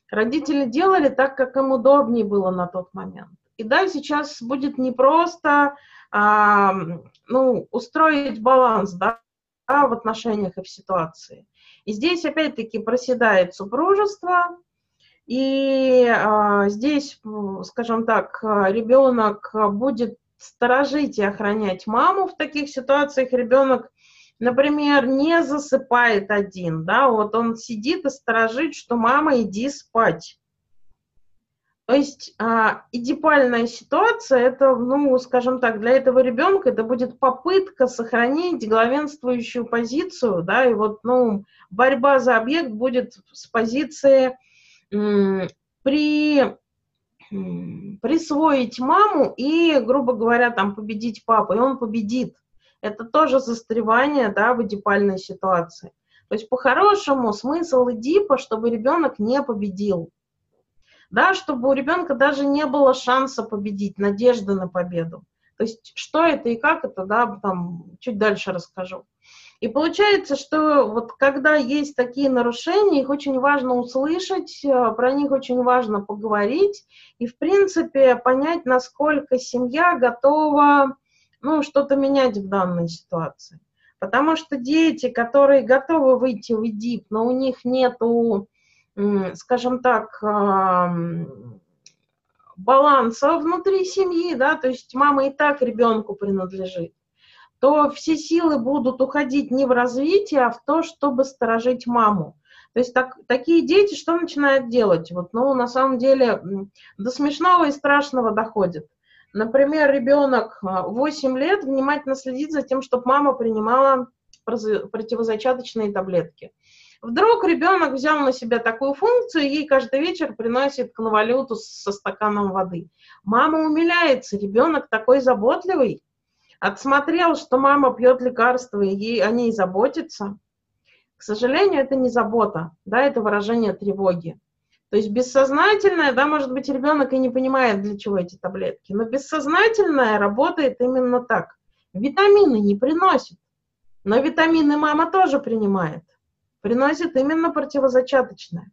Родители делали так, как им удобнее было на тот момент. И да, сейчас будет непросто а, ну, устроить баланс да, в отношениях и в ситуации. И здесь опять-таки проседает супружество, и а, здесь, скажем так, ребенок будет сторожить и охранять маму в таких ситуациях. Ребенок, например, не засыпает один, да, вот он сидит и сторожит, что мама, иди спать. То есть а, идипальная ситуация, это, ну, скажем так, для этого ребенка это будет попытка сохранить главенствующую позицию, да, и вот, ну, борьба за объект будет с позиции при присвоить маму и, грубо говоря, там победить папу, и он победит. Это тоже застревание, да, в идипальной ситуации. То есть по-хорошему смысл идипа, чтобы ребенок не победил да, чтобы у ребенка даже не было шанса победить, надежды на победу. То есть что это и как это, да, там чуть дальше расскажу. И получается, что вот когда есть такие нарушения, их очень важно услышать, э, про них очень важно поговорить и, в принципе, понять, насколько семья готова, ну, что-то менять в данной ситуации. Потому что дети, которые готовы выйти в ИДИП, но у них нету скажем так, баланса внутри семьи, да, то есть мама и так ребенку принадлежит, то все силы будут уходить не в развитие, а в то, чтобы сторожить маму. То есть так, такие дети что начинают делать? Вот, ну, на самом деле, до смешного и страшного доходит. Например, ребенок 8 лет внимательно следит за тем, чтобы мама принимала противозачаточные таблетки. Вдруг ребенок взял на себя такую функцию, ей каждый вечер приносит конвалюту со стаканом воды. Мама умиляется, ребенок такой заботливый, отсмотрел, что мама пьет лекарства, и ей о ней заботится. К сожалению, это не забота, да, это выражение тревоги. То есть бессознательное, да, может быть, ребенок и не понимает, для чего эти таблетки, но бессознательное работает именно так. Витамины не приносит, но витамины мама тоже принимает приносит именно противозачаточное.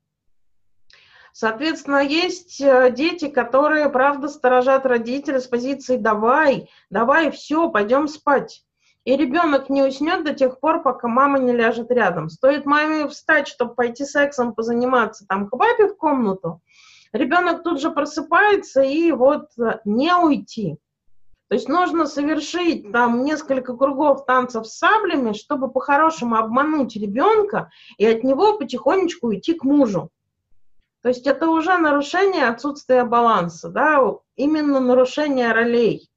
Соответственно, есть э, дети, которые, правда, сторожат родителя с позиции «давай, давай, все, пойдем спать». И ребенок не уснет до тех пор, пока мама не ляжет рядом. Стоит маме встать, чтобы пойти сексом позаниматься, там, к папе в комнату, ребенок тут же просыпается и вот э, не уйти. То есть нужно совершить там несколько кругов танцев с саблями, чтобы по-хорошему обмануть ребенка и от него потихонечку уйти к мужу. То есть это уже нарушение отсутствия баланса, да, именно нарушение ролей.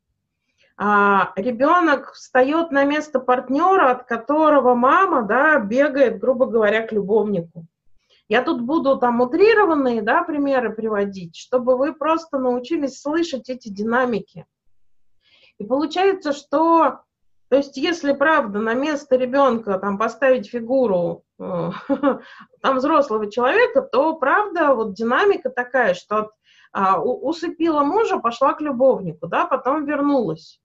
А, ребенок встает на место партнера, от которого мама, да, бегает, грубо говоря, к любовнику. Я тут буду там утрированные, да, примеры приводить, чтобы вы просто научились слышать эти динамики. И получается, что, то есть, если правда на место ребенка там поставить фигуру э, там взрослого человека, то правда вот динамика такая, что а, усыпила мужа, пошла к любовнику, да, потом вернулась.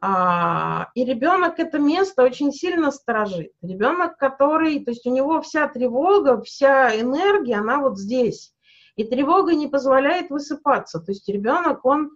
А, и ребенок это место очень сильно сторожит. Ребенок, который, то есть у него вся тревога, вся энергия, она вот здесь. И тревога не позволяет высыпаться. То есть ребенок, он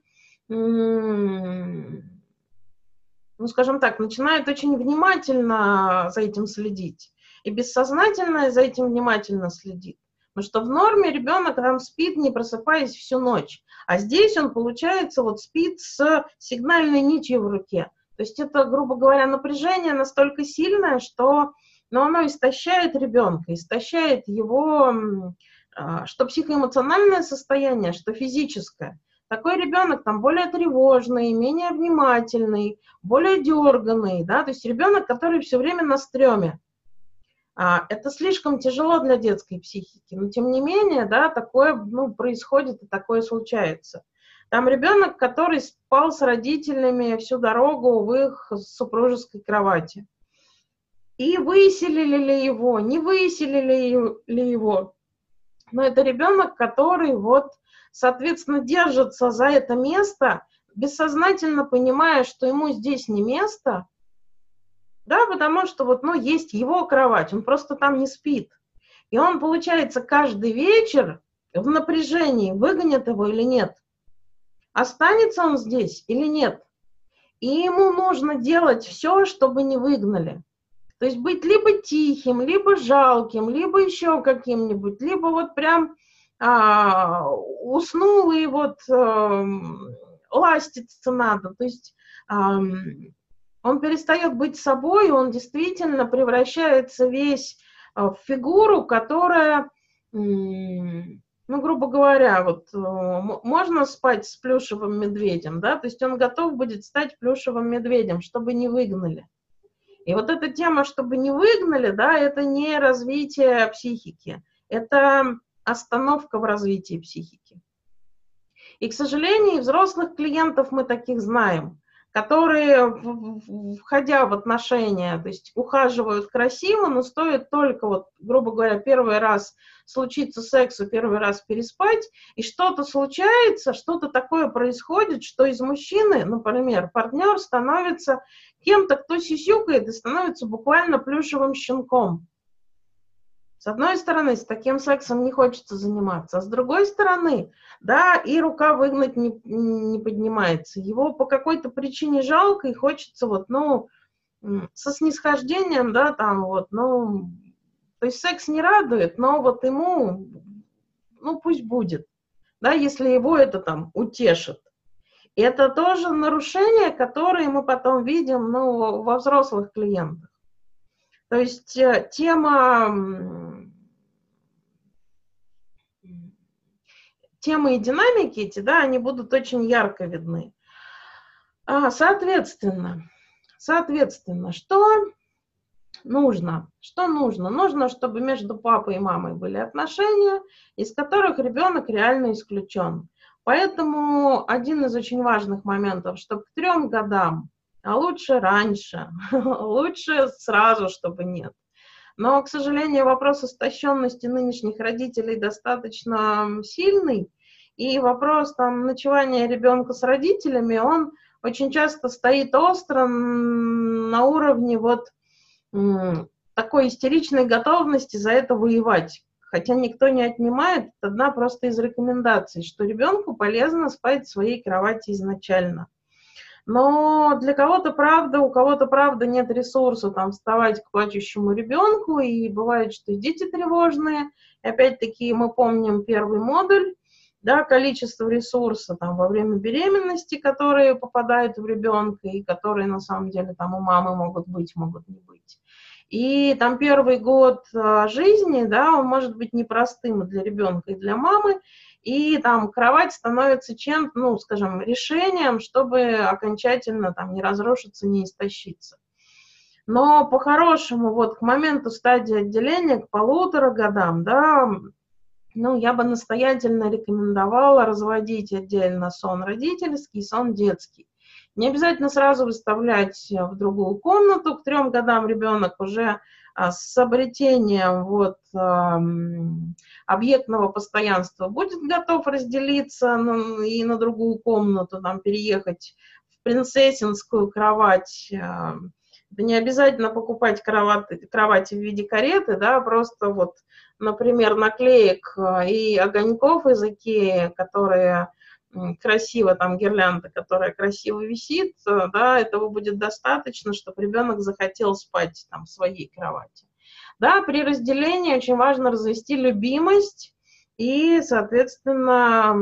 ну, скажем так, начинает очень внимательно за этим следить. И бессознательно за этим внимательно следит. Потому что в норме ребенок там спит, не просыпаясь всю ночь. А здесь он, получается, вот спит с сигнальной нитью в руке. То есть это, грубо говоря, напряжение настолько сильное, что ну, оно истощает ребенка, истощает его, а, что психоэмоциональное состояние, что физическое такой ребенок там более тревожный, менее внимательный, более дерганный, да, то есть ребенок, который все время на стреме. А, это слишком тяжело для детской психики, но тем не менее, да, такое ну, происходит и такое случается. Там ребенок, который спал с родителями всю дорогу в их супружеской кровати. И выселили ли его, не выселили ли его. Но это ребенок, который вот, соответственно, держится за это место, бессознательно понимая, что ему здесь не место, да, потому что вот, ну, есть его кровать, он просто там не спит. И он, получается, каждый вечер в напряжении, выгонят его или нет. Останется он здесь или нет. И ему нужно делать все, чтобы не выгнали. То есть быть либо тихим, либо жалким, либо еще каким-нибудь, либо вот прям а, уснул и вот а, ластиться надо. То есть а, он перестает быть собой, он действительно превращается весь а, в фигуру, которая, ну, грубо говоря, вот э, можно спать с плюшевым медведем, да, то есть он готов будет стать плюшевым медведем, чтобы не выгнали. И вот эта тема, чтобы не выгнали, да, это не развитие психики, это остановка в развитии психики. И, к сожалению, взрослых клиентов мы таких знаем которые, входя в отношения, то есть ухаживают красиво, но стоит только, вот, грубо говоря, первый раз случиться сексу, первый раз переспать, и что-то случается, что-то такое происходит, что из мужчины, например, партнер становится кем-то, кто сисюкает и становится буквально плюшевым щенком. С одной стороны, с таким сексом не хочется заниматься, а с другой стороны, да, и рука выгнать не, не поднимается. Его по какой-то причине жалко и хочется вот, ну, со снисхождением, да, там вот, ну, то есть секс не радует, но вот ему, ну, пусть будет, да, если его это там утешит. Это тоже нарушения, которые мы потом видим, ну, во взрослых клиентах. То есть э, тема, темы и динамики эти, да, они будут очень ярко видны. А, соответственно, соответственно, что нужно? Что нужно? Нужно, чтобы между папой и мамой были отношения, из которых ребенок реально исключен. Поэтому один из очень важных моментов, что к трем годам а лучше раньше, лучше сразу, чтобы нет. Но, к сожалению, вопрос истощенности нынешних родителей достаточно сильный, и вопрос там ночевания ребенка с родителями, он очень часто стоит остро на уровне вот такой истеричной готовности за это воевать. Хотя никто не отнимает, это одна просто из рекомендаций, что ребенку полезно спать в своей кровати изначально – но для кого-то правда, у кого-то правда нет ресурса там вставать к плачущему ребенку, и бывает, что и дети тревожные. И опять-таки мы помним первый модуль, да, количество ресурса там во время беременности, которые попадают в ребенка и которые на самом деле там у мамы могут быть, могут не быть. И там первый год а, жизни, да, он может быть непростым для ребенка и для мамы, и там кровать становится чем, ну, скажем, решением, чтобы окончательно там не разрушиться, не истощиться. Но по-хорошему, вот к моменту стадии отделения, к полутора годам, да, ну, я бы настоятельно рекомендовала разводить отдельно сон родительский и сон детский. Не обязательно сразу выставлять в другую комнату. К трем годам ребенок уже а, с обретением вот, объектного постоянства будет готов разделиться и на другую комнату, там, переехать в принцессинскую кровать. Не обязательно покупать кровать, кровати в виде кареты, да, просто вот, например, наклеек а, и огоньков из Икеи, которые красиво, там гирлянда, которая красиво висит, э, да, этого будет достаточно, чтобы ребенок захотел спать там в своей кровати. Да, при разделении очень важно развести любимость и, соответственно,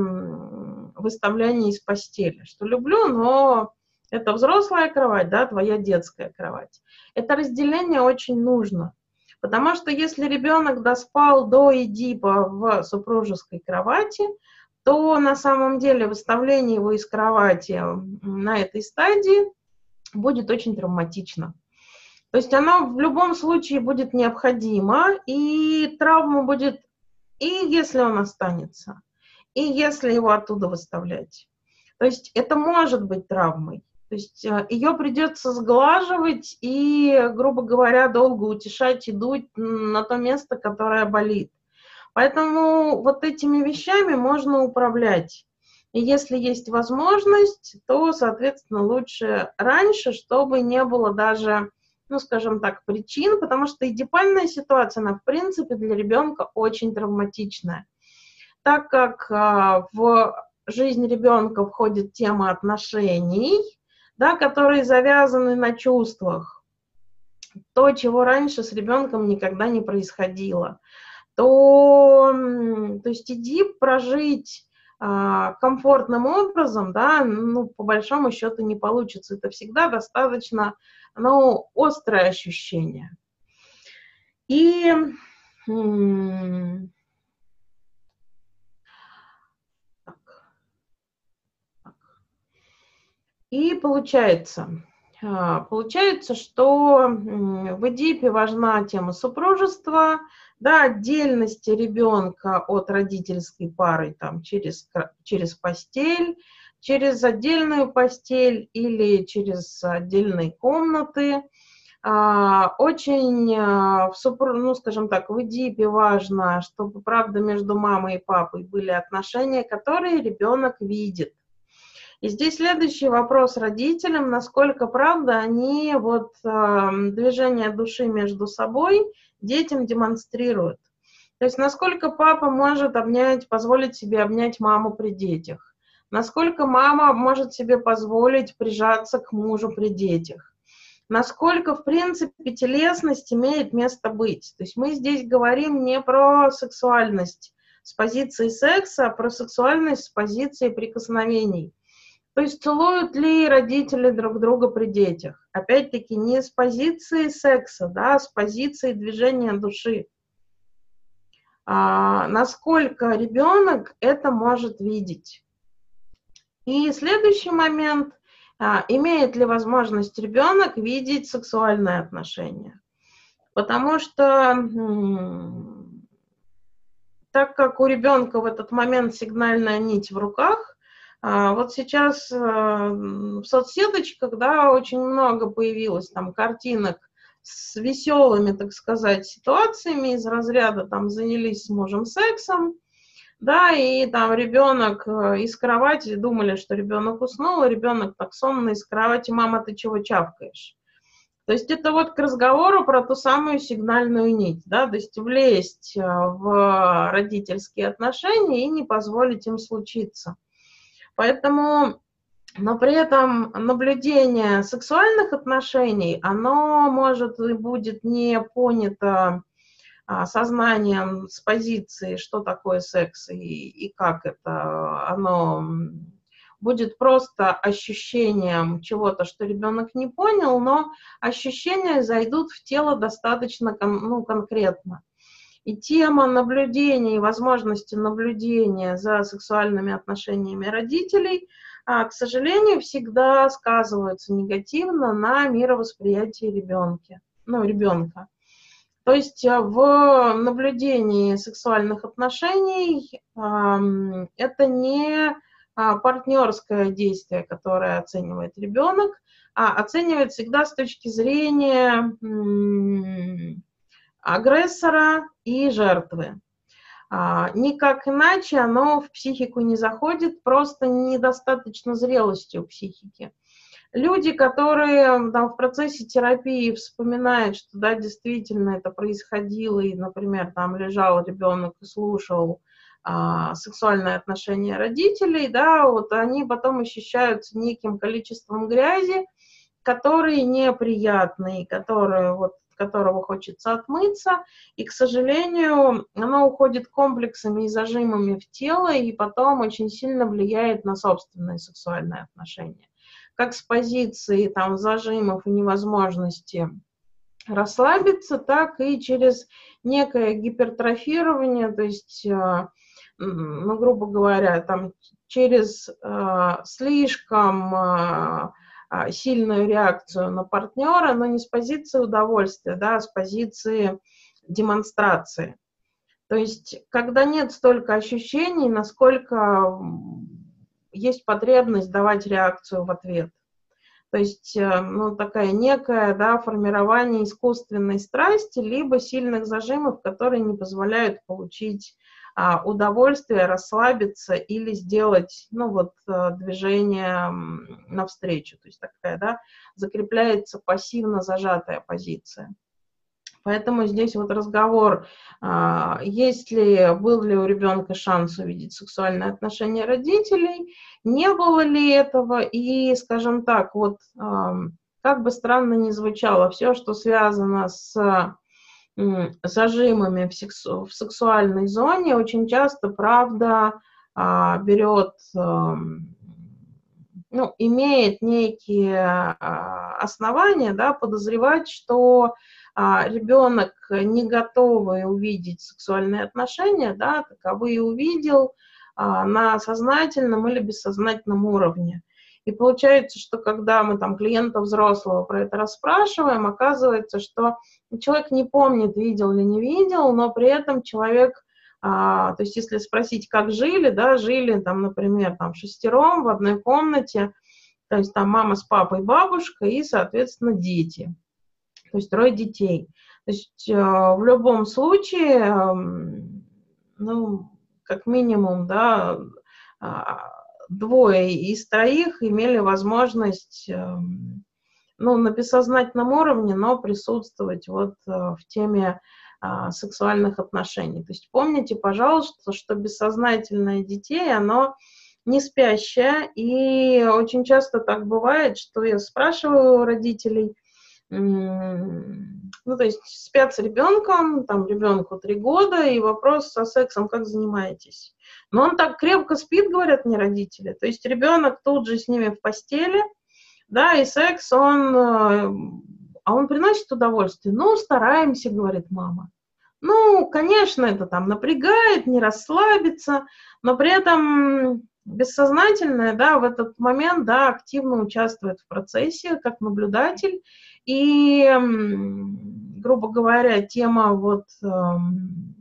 выставление из постели. Что люблю, но это взрослая кровать, да, твоя детская кровать. Это разделение очень нужно. Потому что если ребенок доспал до Эдипа в супружеской кровати, то на самом деле выставление его из кровати на этой стадии будет очень травматично. То есть оно в любом случае будет необходимо, и травма будет, и если он останется, и если его оттуда выставлять. То есть это может быть травмой. То есть э, ее придется сглаживать и, грубо говоря, долго утешать и дуть на то место, которое болит. Поэтому вот этими вещами можно управлять. И если есть возможность, то, соответственно, лучше раньше, чтобы не было даже, ну, скажем так, причин, потому что эдипальная ситуация, она, в принципе, для ребенка очень травматичная. Так как а, в жизнь ребенка входит тема отношений, да, которые завязаны на чувствах, то, чего раньше с ребенком никогда не происходило, то, то есть иди прожить а, комфортным образом, да, ну, по большому счету не получится. Это всегда достаточно, ну, острое ощущение. И И получается, а, получается, что в Эдипе важна тема супружества, да, отдельности ребенка от родительской пары там, через, через постель, через отдельную постель или через отдельные комнаты. А, очень, а, в супруг, ну, скажем так, в Эдипе важно, чтобы, правда, между мамой и папой были отношения, которые ребенок видит. И здесь следующий вопрос родителям, насколько правда они вот э, движение души между собой детям демонстрируют. То есть насколько папа может обнять, позволить себе обнять маму при детях, насколько мама может себе позволить прижаться к мужу при детях, насколько, в принципе, телесность имеет место быть. То есть мы здесь говорим не про сексуальность с позиции секса, а про сексуальность с позиции прикосновений. То есть целуют ли родители друг друга при детях? Опять-таки не с позиции секса, да, а с позиции движения души. А, насколько ребенок это может видеть? И следующий момент, а, имеет ли возможность ребенок видеть сексуальные отношения? Потому что так как у ребенка в этот момент сигнальная нить в руках, вот сейчас э, в соцсеточках, да, очень много появилось там картинок с веселыми, так сказать, ситуациями из разряда там занялись с мужем сексом, да, и там ребенок э, из кровати, думали, что ребенок уснул, и ребенок так сонный из кровати, мама, ты чего чавкаешь? То есть это вот к разговору про ту самую сигнальную нить, да, то есть влезть э, в родительские отношения и не позволить им случиться. Поэтому, но при этом наблюдение сексуальных отношений, оно может и будет не понято а, сознанием с позиции, что такое секс и, и как это, оно будет просто ощущением чего-то, что ребенок не понял, но ощущения зайдут в тело достаточно ну, конкретно. И тема наблюдения и возможности наблюдения за сексуальными отношениями родителей, а, к сожалению, всегда сказываются негативно на мировосприятии ребенка. Ну, ребенка. То есть а, в наблюдении сексуальных отношений это не а, партнерское действие, которое оценивает ребенок, а оценивает всегда с точки зрения агрессора и жертвы. А, никак иначе оно в психику не заходит, просто недостаточно зрелости у психики. Люди, которые там, в процессе терапии вспоминают, что да, действительно это происходило, и, например, там лежал ребенок и слушал а, сексуальные отношения родителей, да, вот они потом ощущаются неким количеством грязи, которые неприятные, которые вот которого хочется отмыться, и, к сожалению, оно уходит комплексами и зажимами в тело, и потом очень сильно влияет на собственные сексуальные отношения. Как с позиции там, зажимов и невозможности расслабиться, так и через некое гипертрофирование, то есть, э, ну, грубо говоря, там, через э, слишком э, сильную реакцию на партнера, но не с позиции удовольствия, да, а с позиции демонстрации. То есть, когда нет столько ощущений, насколько есть потребность давать реакцию в ответ. То есть, э, ну, такая некая, да, формирование искусственной страсти, либо сильных зажимов, которые не позволяют получить а, удовольствие, расслабиться или сделать, ну, вот, э, движение навстречу. То есть такая, да, закрепляется пассивно зажатая позиция. Поэтому здесь вот разговор, а, есть ли, был ли у ребенка шанс увидеть сексуальные отношения родителей, не было ли этого, и, скажем так, вот как бы странно ни звучало, все, что связано с зажимами в, сексу, в сексуальной зоне, очень часто, правда, а, берет, ну, имеет некие а, основания, да, подозревать, что а, ребенок не готовый увидеть сексуальные отношения, да, таковые увидел на сознательном или бессознательном уровне. И получается, что когда мы там клиента взрослого про это расспрашиваем, оказывается, что человек не помнит, видел или не видел, но при этом человек, а, то есть если спросить, как жили, да, жили там, например, там шестером в одной комнате, то есть там мама с папой, бабушка и, соответственно, дети то есть трое детей. То есть э, в любом случае, эм, ну, как минимум, да, а, двое из троих имели возможность, эм, ну, на бессознательном уровне, но присутствовать вот э, в теме а, сексуальных отношений. То есть помните, пожалуйста, что бессознательное детей, оно не спящее, и очень часто так бывает, что я спрашиваю у родителей – ну, то есть спят с ребенком, там ребенку три года, и вопрос со сексом, как занимаетесь. Но он так крепко спит, говорят мне родители. То есть ребенок тут же с ними в постели, да, и секс, он, э, а он приносит удовольствие. Ну, стараемся, говорит мама. Ну, конечно, это там напрягает, не расслабиться, но при этом бессознательное, да, в этот момент, да, активно участвует в процессе как наблюдатель и, грубо говоря, тема вот эм,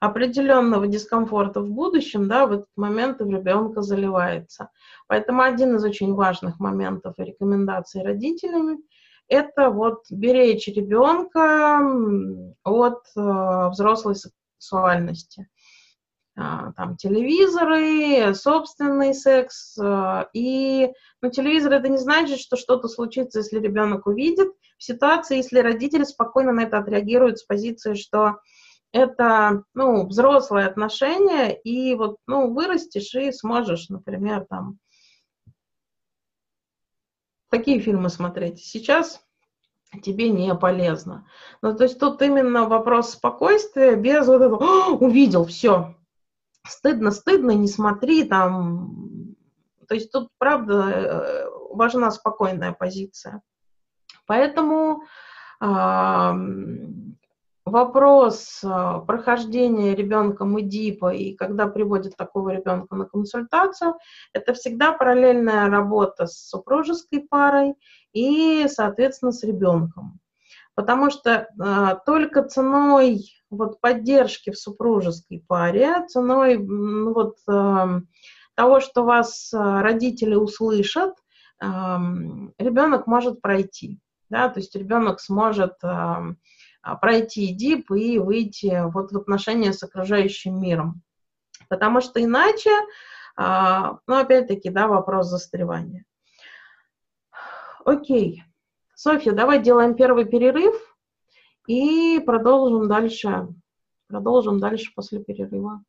определенного дискомфорта в будущем, да, в этот момент у ребенка заливается. Поэтому один из очень важных моментов и рекомендаций родителями – это вот беречь ребенка от э, взрослой сексуальности. А, там телевизоры, собственный секс. А, и ну, телевизор это не значит, что что-то случится, если ребенок увидит. В ситуации, если родители спокойно на это отреагируют с позиции, что это, ну, взрослые отношения, и вот, ну, вырастешь и сможешь, например, там, такие фильмы смотреть. Сейчас тебе не полезно. Ну, то есть тут именно вопрос спокойствия без вот этого «увидел, все, стыдно, стыдно, не смотри, там, то есть тут, правда, важна спокойная позиция. Поэтому вопрос э, прохождения ребенком ИДИПа и когда приводят такого ребенка на консультацию, это всегда параллельная работа с супружеской парой и, соответственно, с ребенком. Потому что э, только ценой вот поддержки в супружеской паре, ценой ну, вот, э, того, что вас э, родители услышат, э, ребенок может пройти. Да? То есть ребенок сможет э, пройти дип и выйти вот в отношения с окружающим миром. Потому что иначе, э, ну, опять-таки, да, вопрос застревания. Окей. Софья, давай делаем первый перерыв. И продолжим дальше. Продолжим дальше после перерыва.